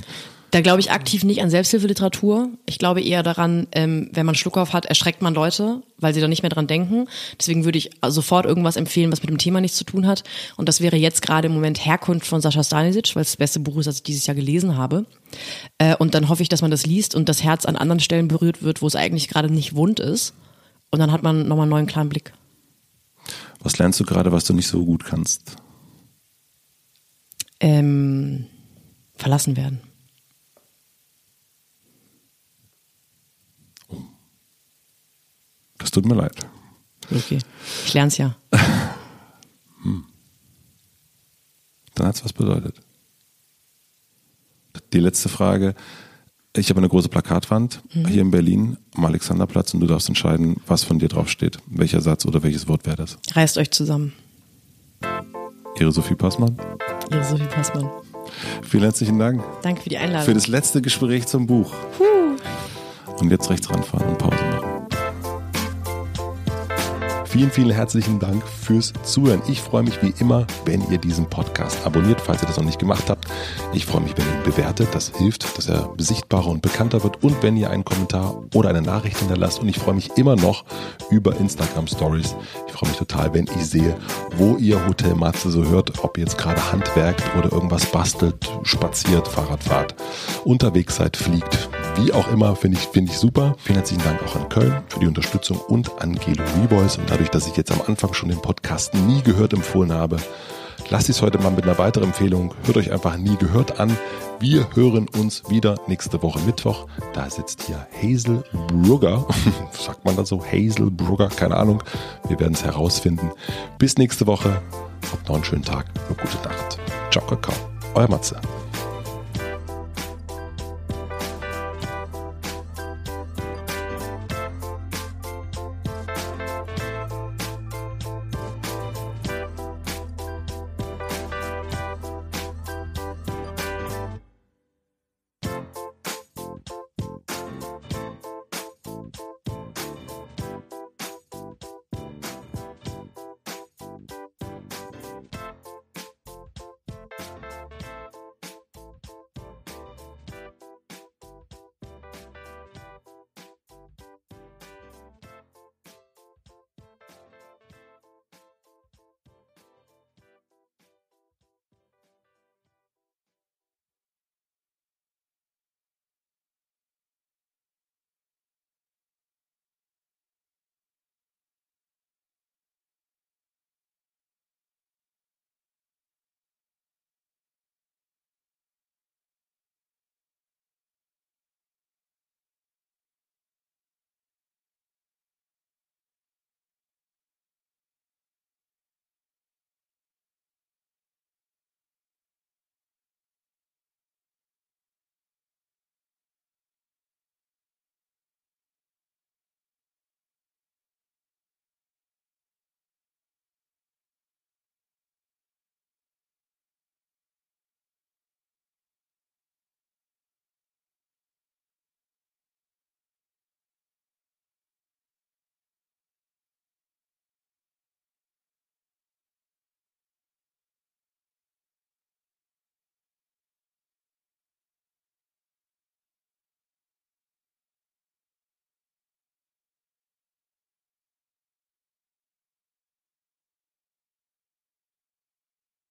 Da glaube ich aktiv nicht an Selbsthilfeliteratur. Ich glaube eher daran, ähm, wenn man Schluck auf hat, erschreckt man Leute, weil sie da nicht mehr dran denken. Deswegen würde ich sofort irgendwas empfehlen, was mit dem Thema nichts zu tun hat. Und das wäre jetzt gerade im Moment Herkunft von Sascha Stanisic, weil es das beste Buch ist, das ich dieses Jahr gelesen habe. Äh, und dann hoffe ich, dass man das liest und das Herz an anderen Stellen berührt wird, wo es eigentlich gerade nicht wund ist. Und dann hat man nochmal einen neuen klaren Blick. Was lernst du gerade, was du nicht so gut kannst? Ähm, verlassen werden. Das tut mir leid. Okay. Ich lerne es ja. hm. Dann hat es was bedeutet. Die letzte Frage. Ich habe eine große Plakatwand mhm. hier in Berlin am Alexanderplatz und du darfst entscheiden, was von dir draufsteht. Welcher Satz oder welches Wort wäre das? Reißt euch zusammen. Ihre Sophie Passmann. Ihre Sophie Passmann. Vielen herzlichen Dank. Danke für die Einladung. Für das letzte Gespräch zum Buch. Puh. Und jetzt rechts ranfahren und Pause machen. Vielen, vielen herzlichen Dank fürs Zuhören. Ich freue mich wie immer, wenn ihr diesen Podcast abonniert, falls ihr das noch nicht gemacht habt. Ich freue mich, wenn ihr ihn bewertet. Das hilft, dass er sichtbarer und bekannter wird. Und wenn ihr einen Kommentar oder eine Nachricht hinterlasst. Und ich freue mich immer noch über Instagram Stories. Ich freue mich total, wenn ich sehe, wo ihr Hotel Matze so hört. Ob ihr jetzt gerade handwerkt oder irgendwas bastelt, spaziert, Fahrrad fahrt, unterwegs seid, fliegt. Wie auch immer, finde ich, finde ich super. Vielen herzlichen Dank auch an Köln für die Unterstützung und an Gelo Revoice. Und dadurch, dass ich jetzt am Anfang schon den Podcast nie gehört empfohlen habe, lasst es heute mal mit einer weiteren Empfehlung. Hört euch einfach nie gehört an. Wir hören uns wieder nächste Woche Mittwoch. Da sitzt hier Hazel Brugger. Sagt man das so? Hazel Brugger? Keine Ahnung. Wir werden es herausfinden. Bis nächste Woche. Habt noch einen schönen Tag. Eine gute Nacht. Ciao, Kakao. Euer Matze.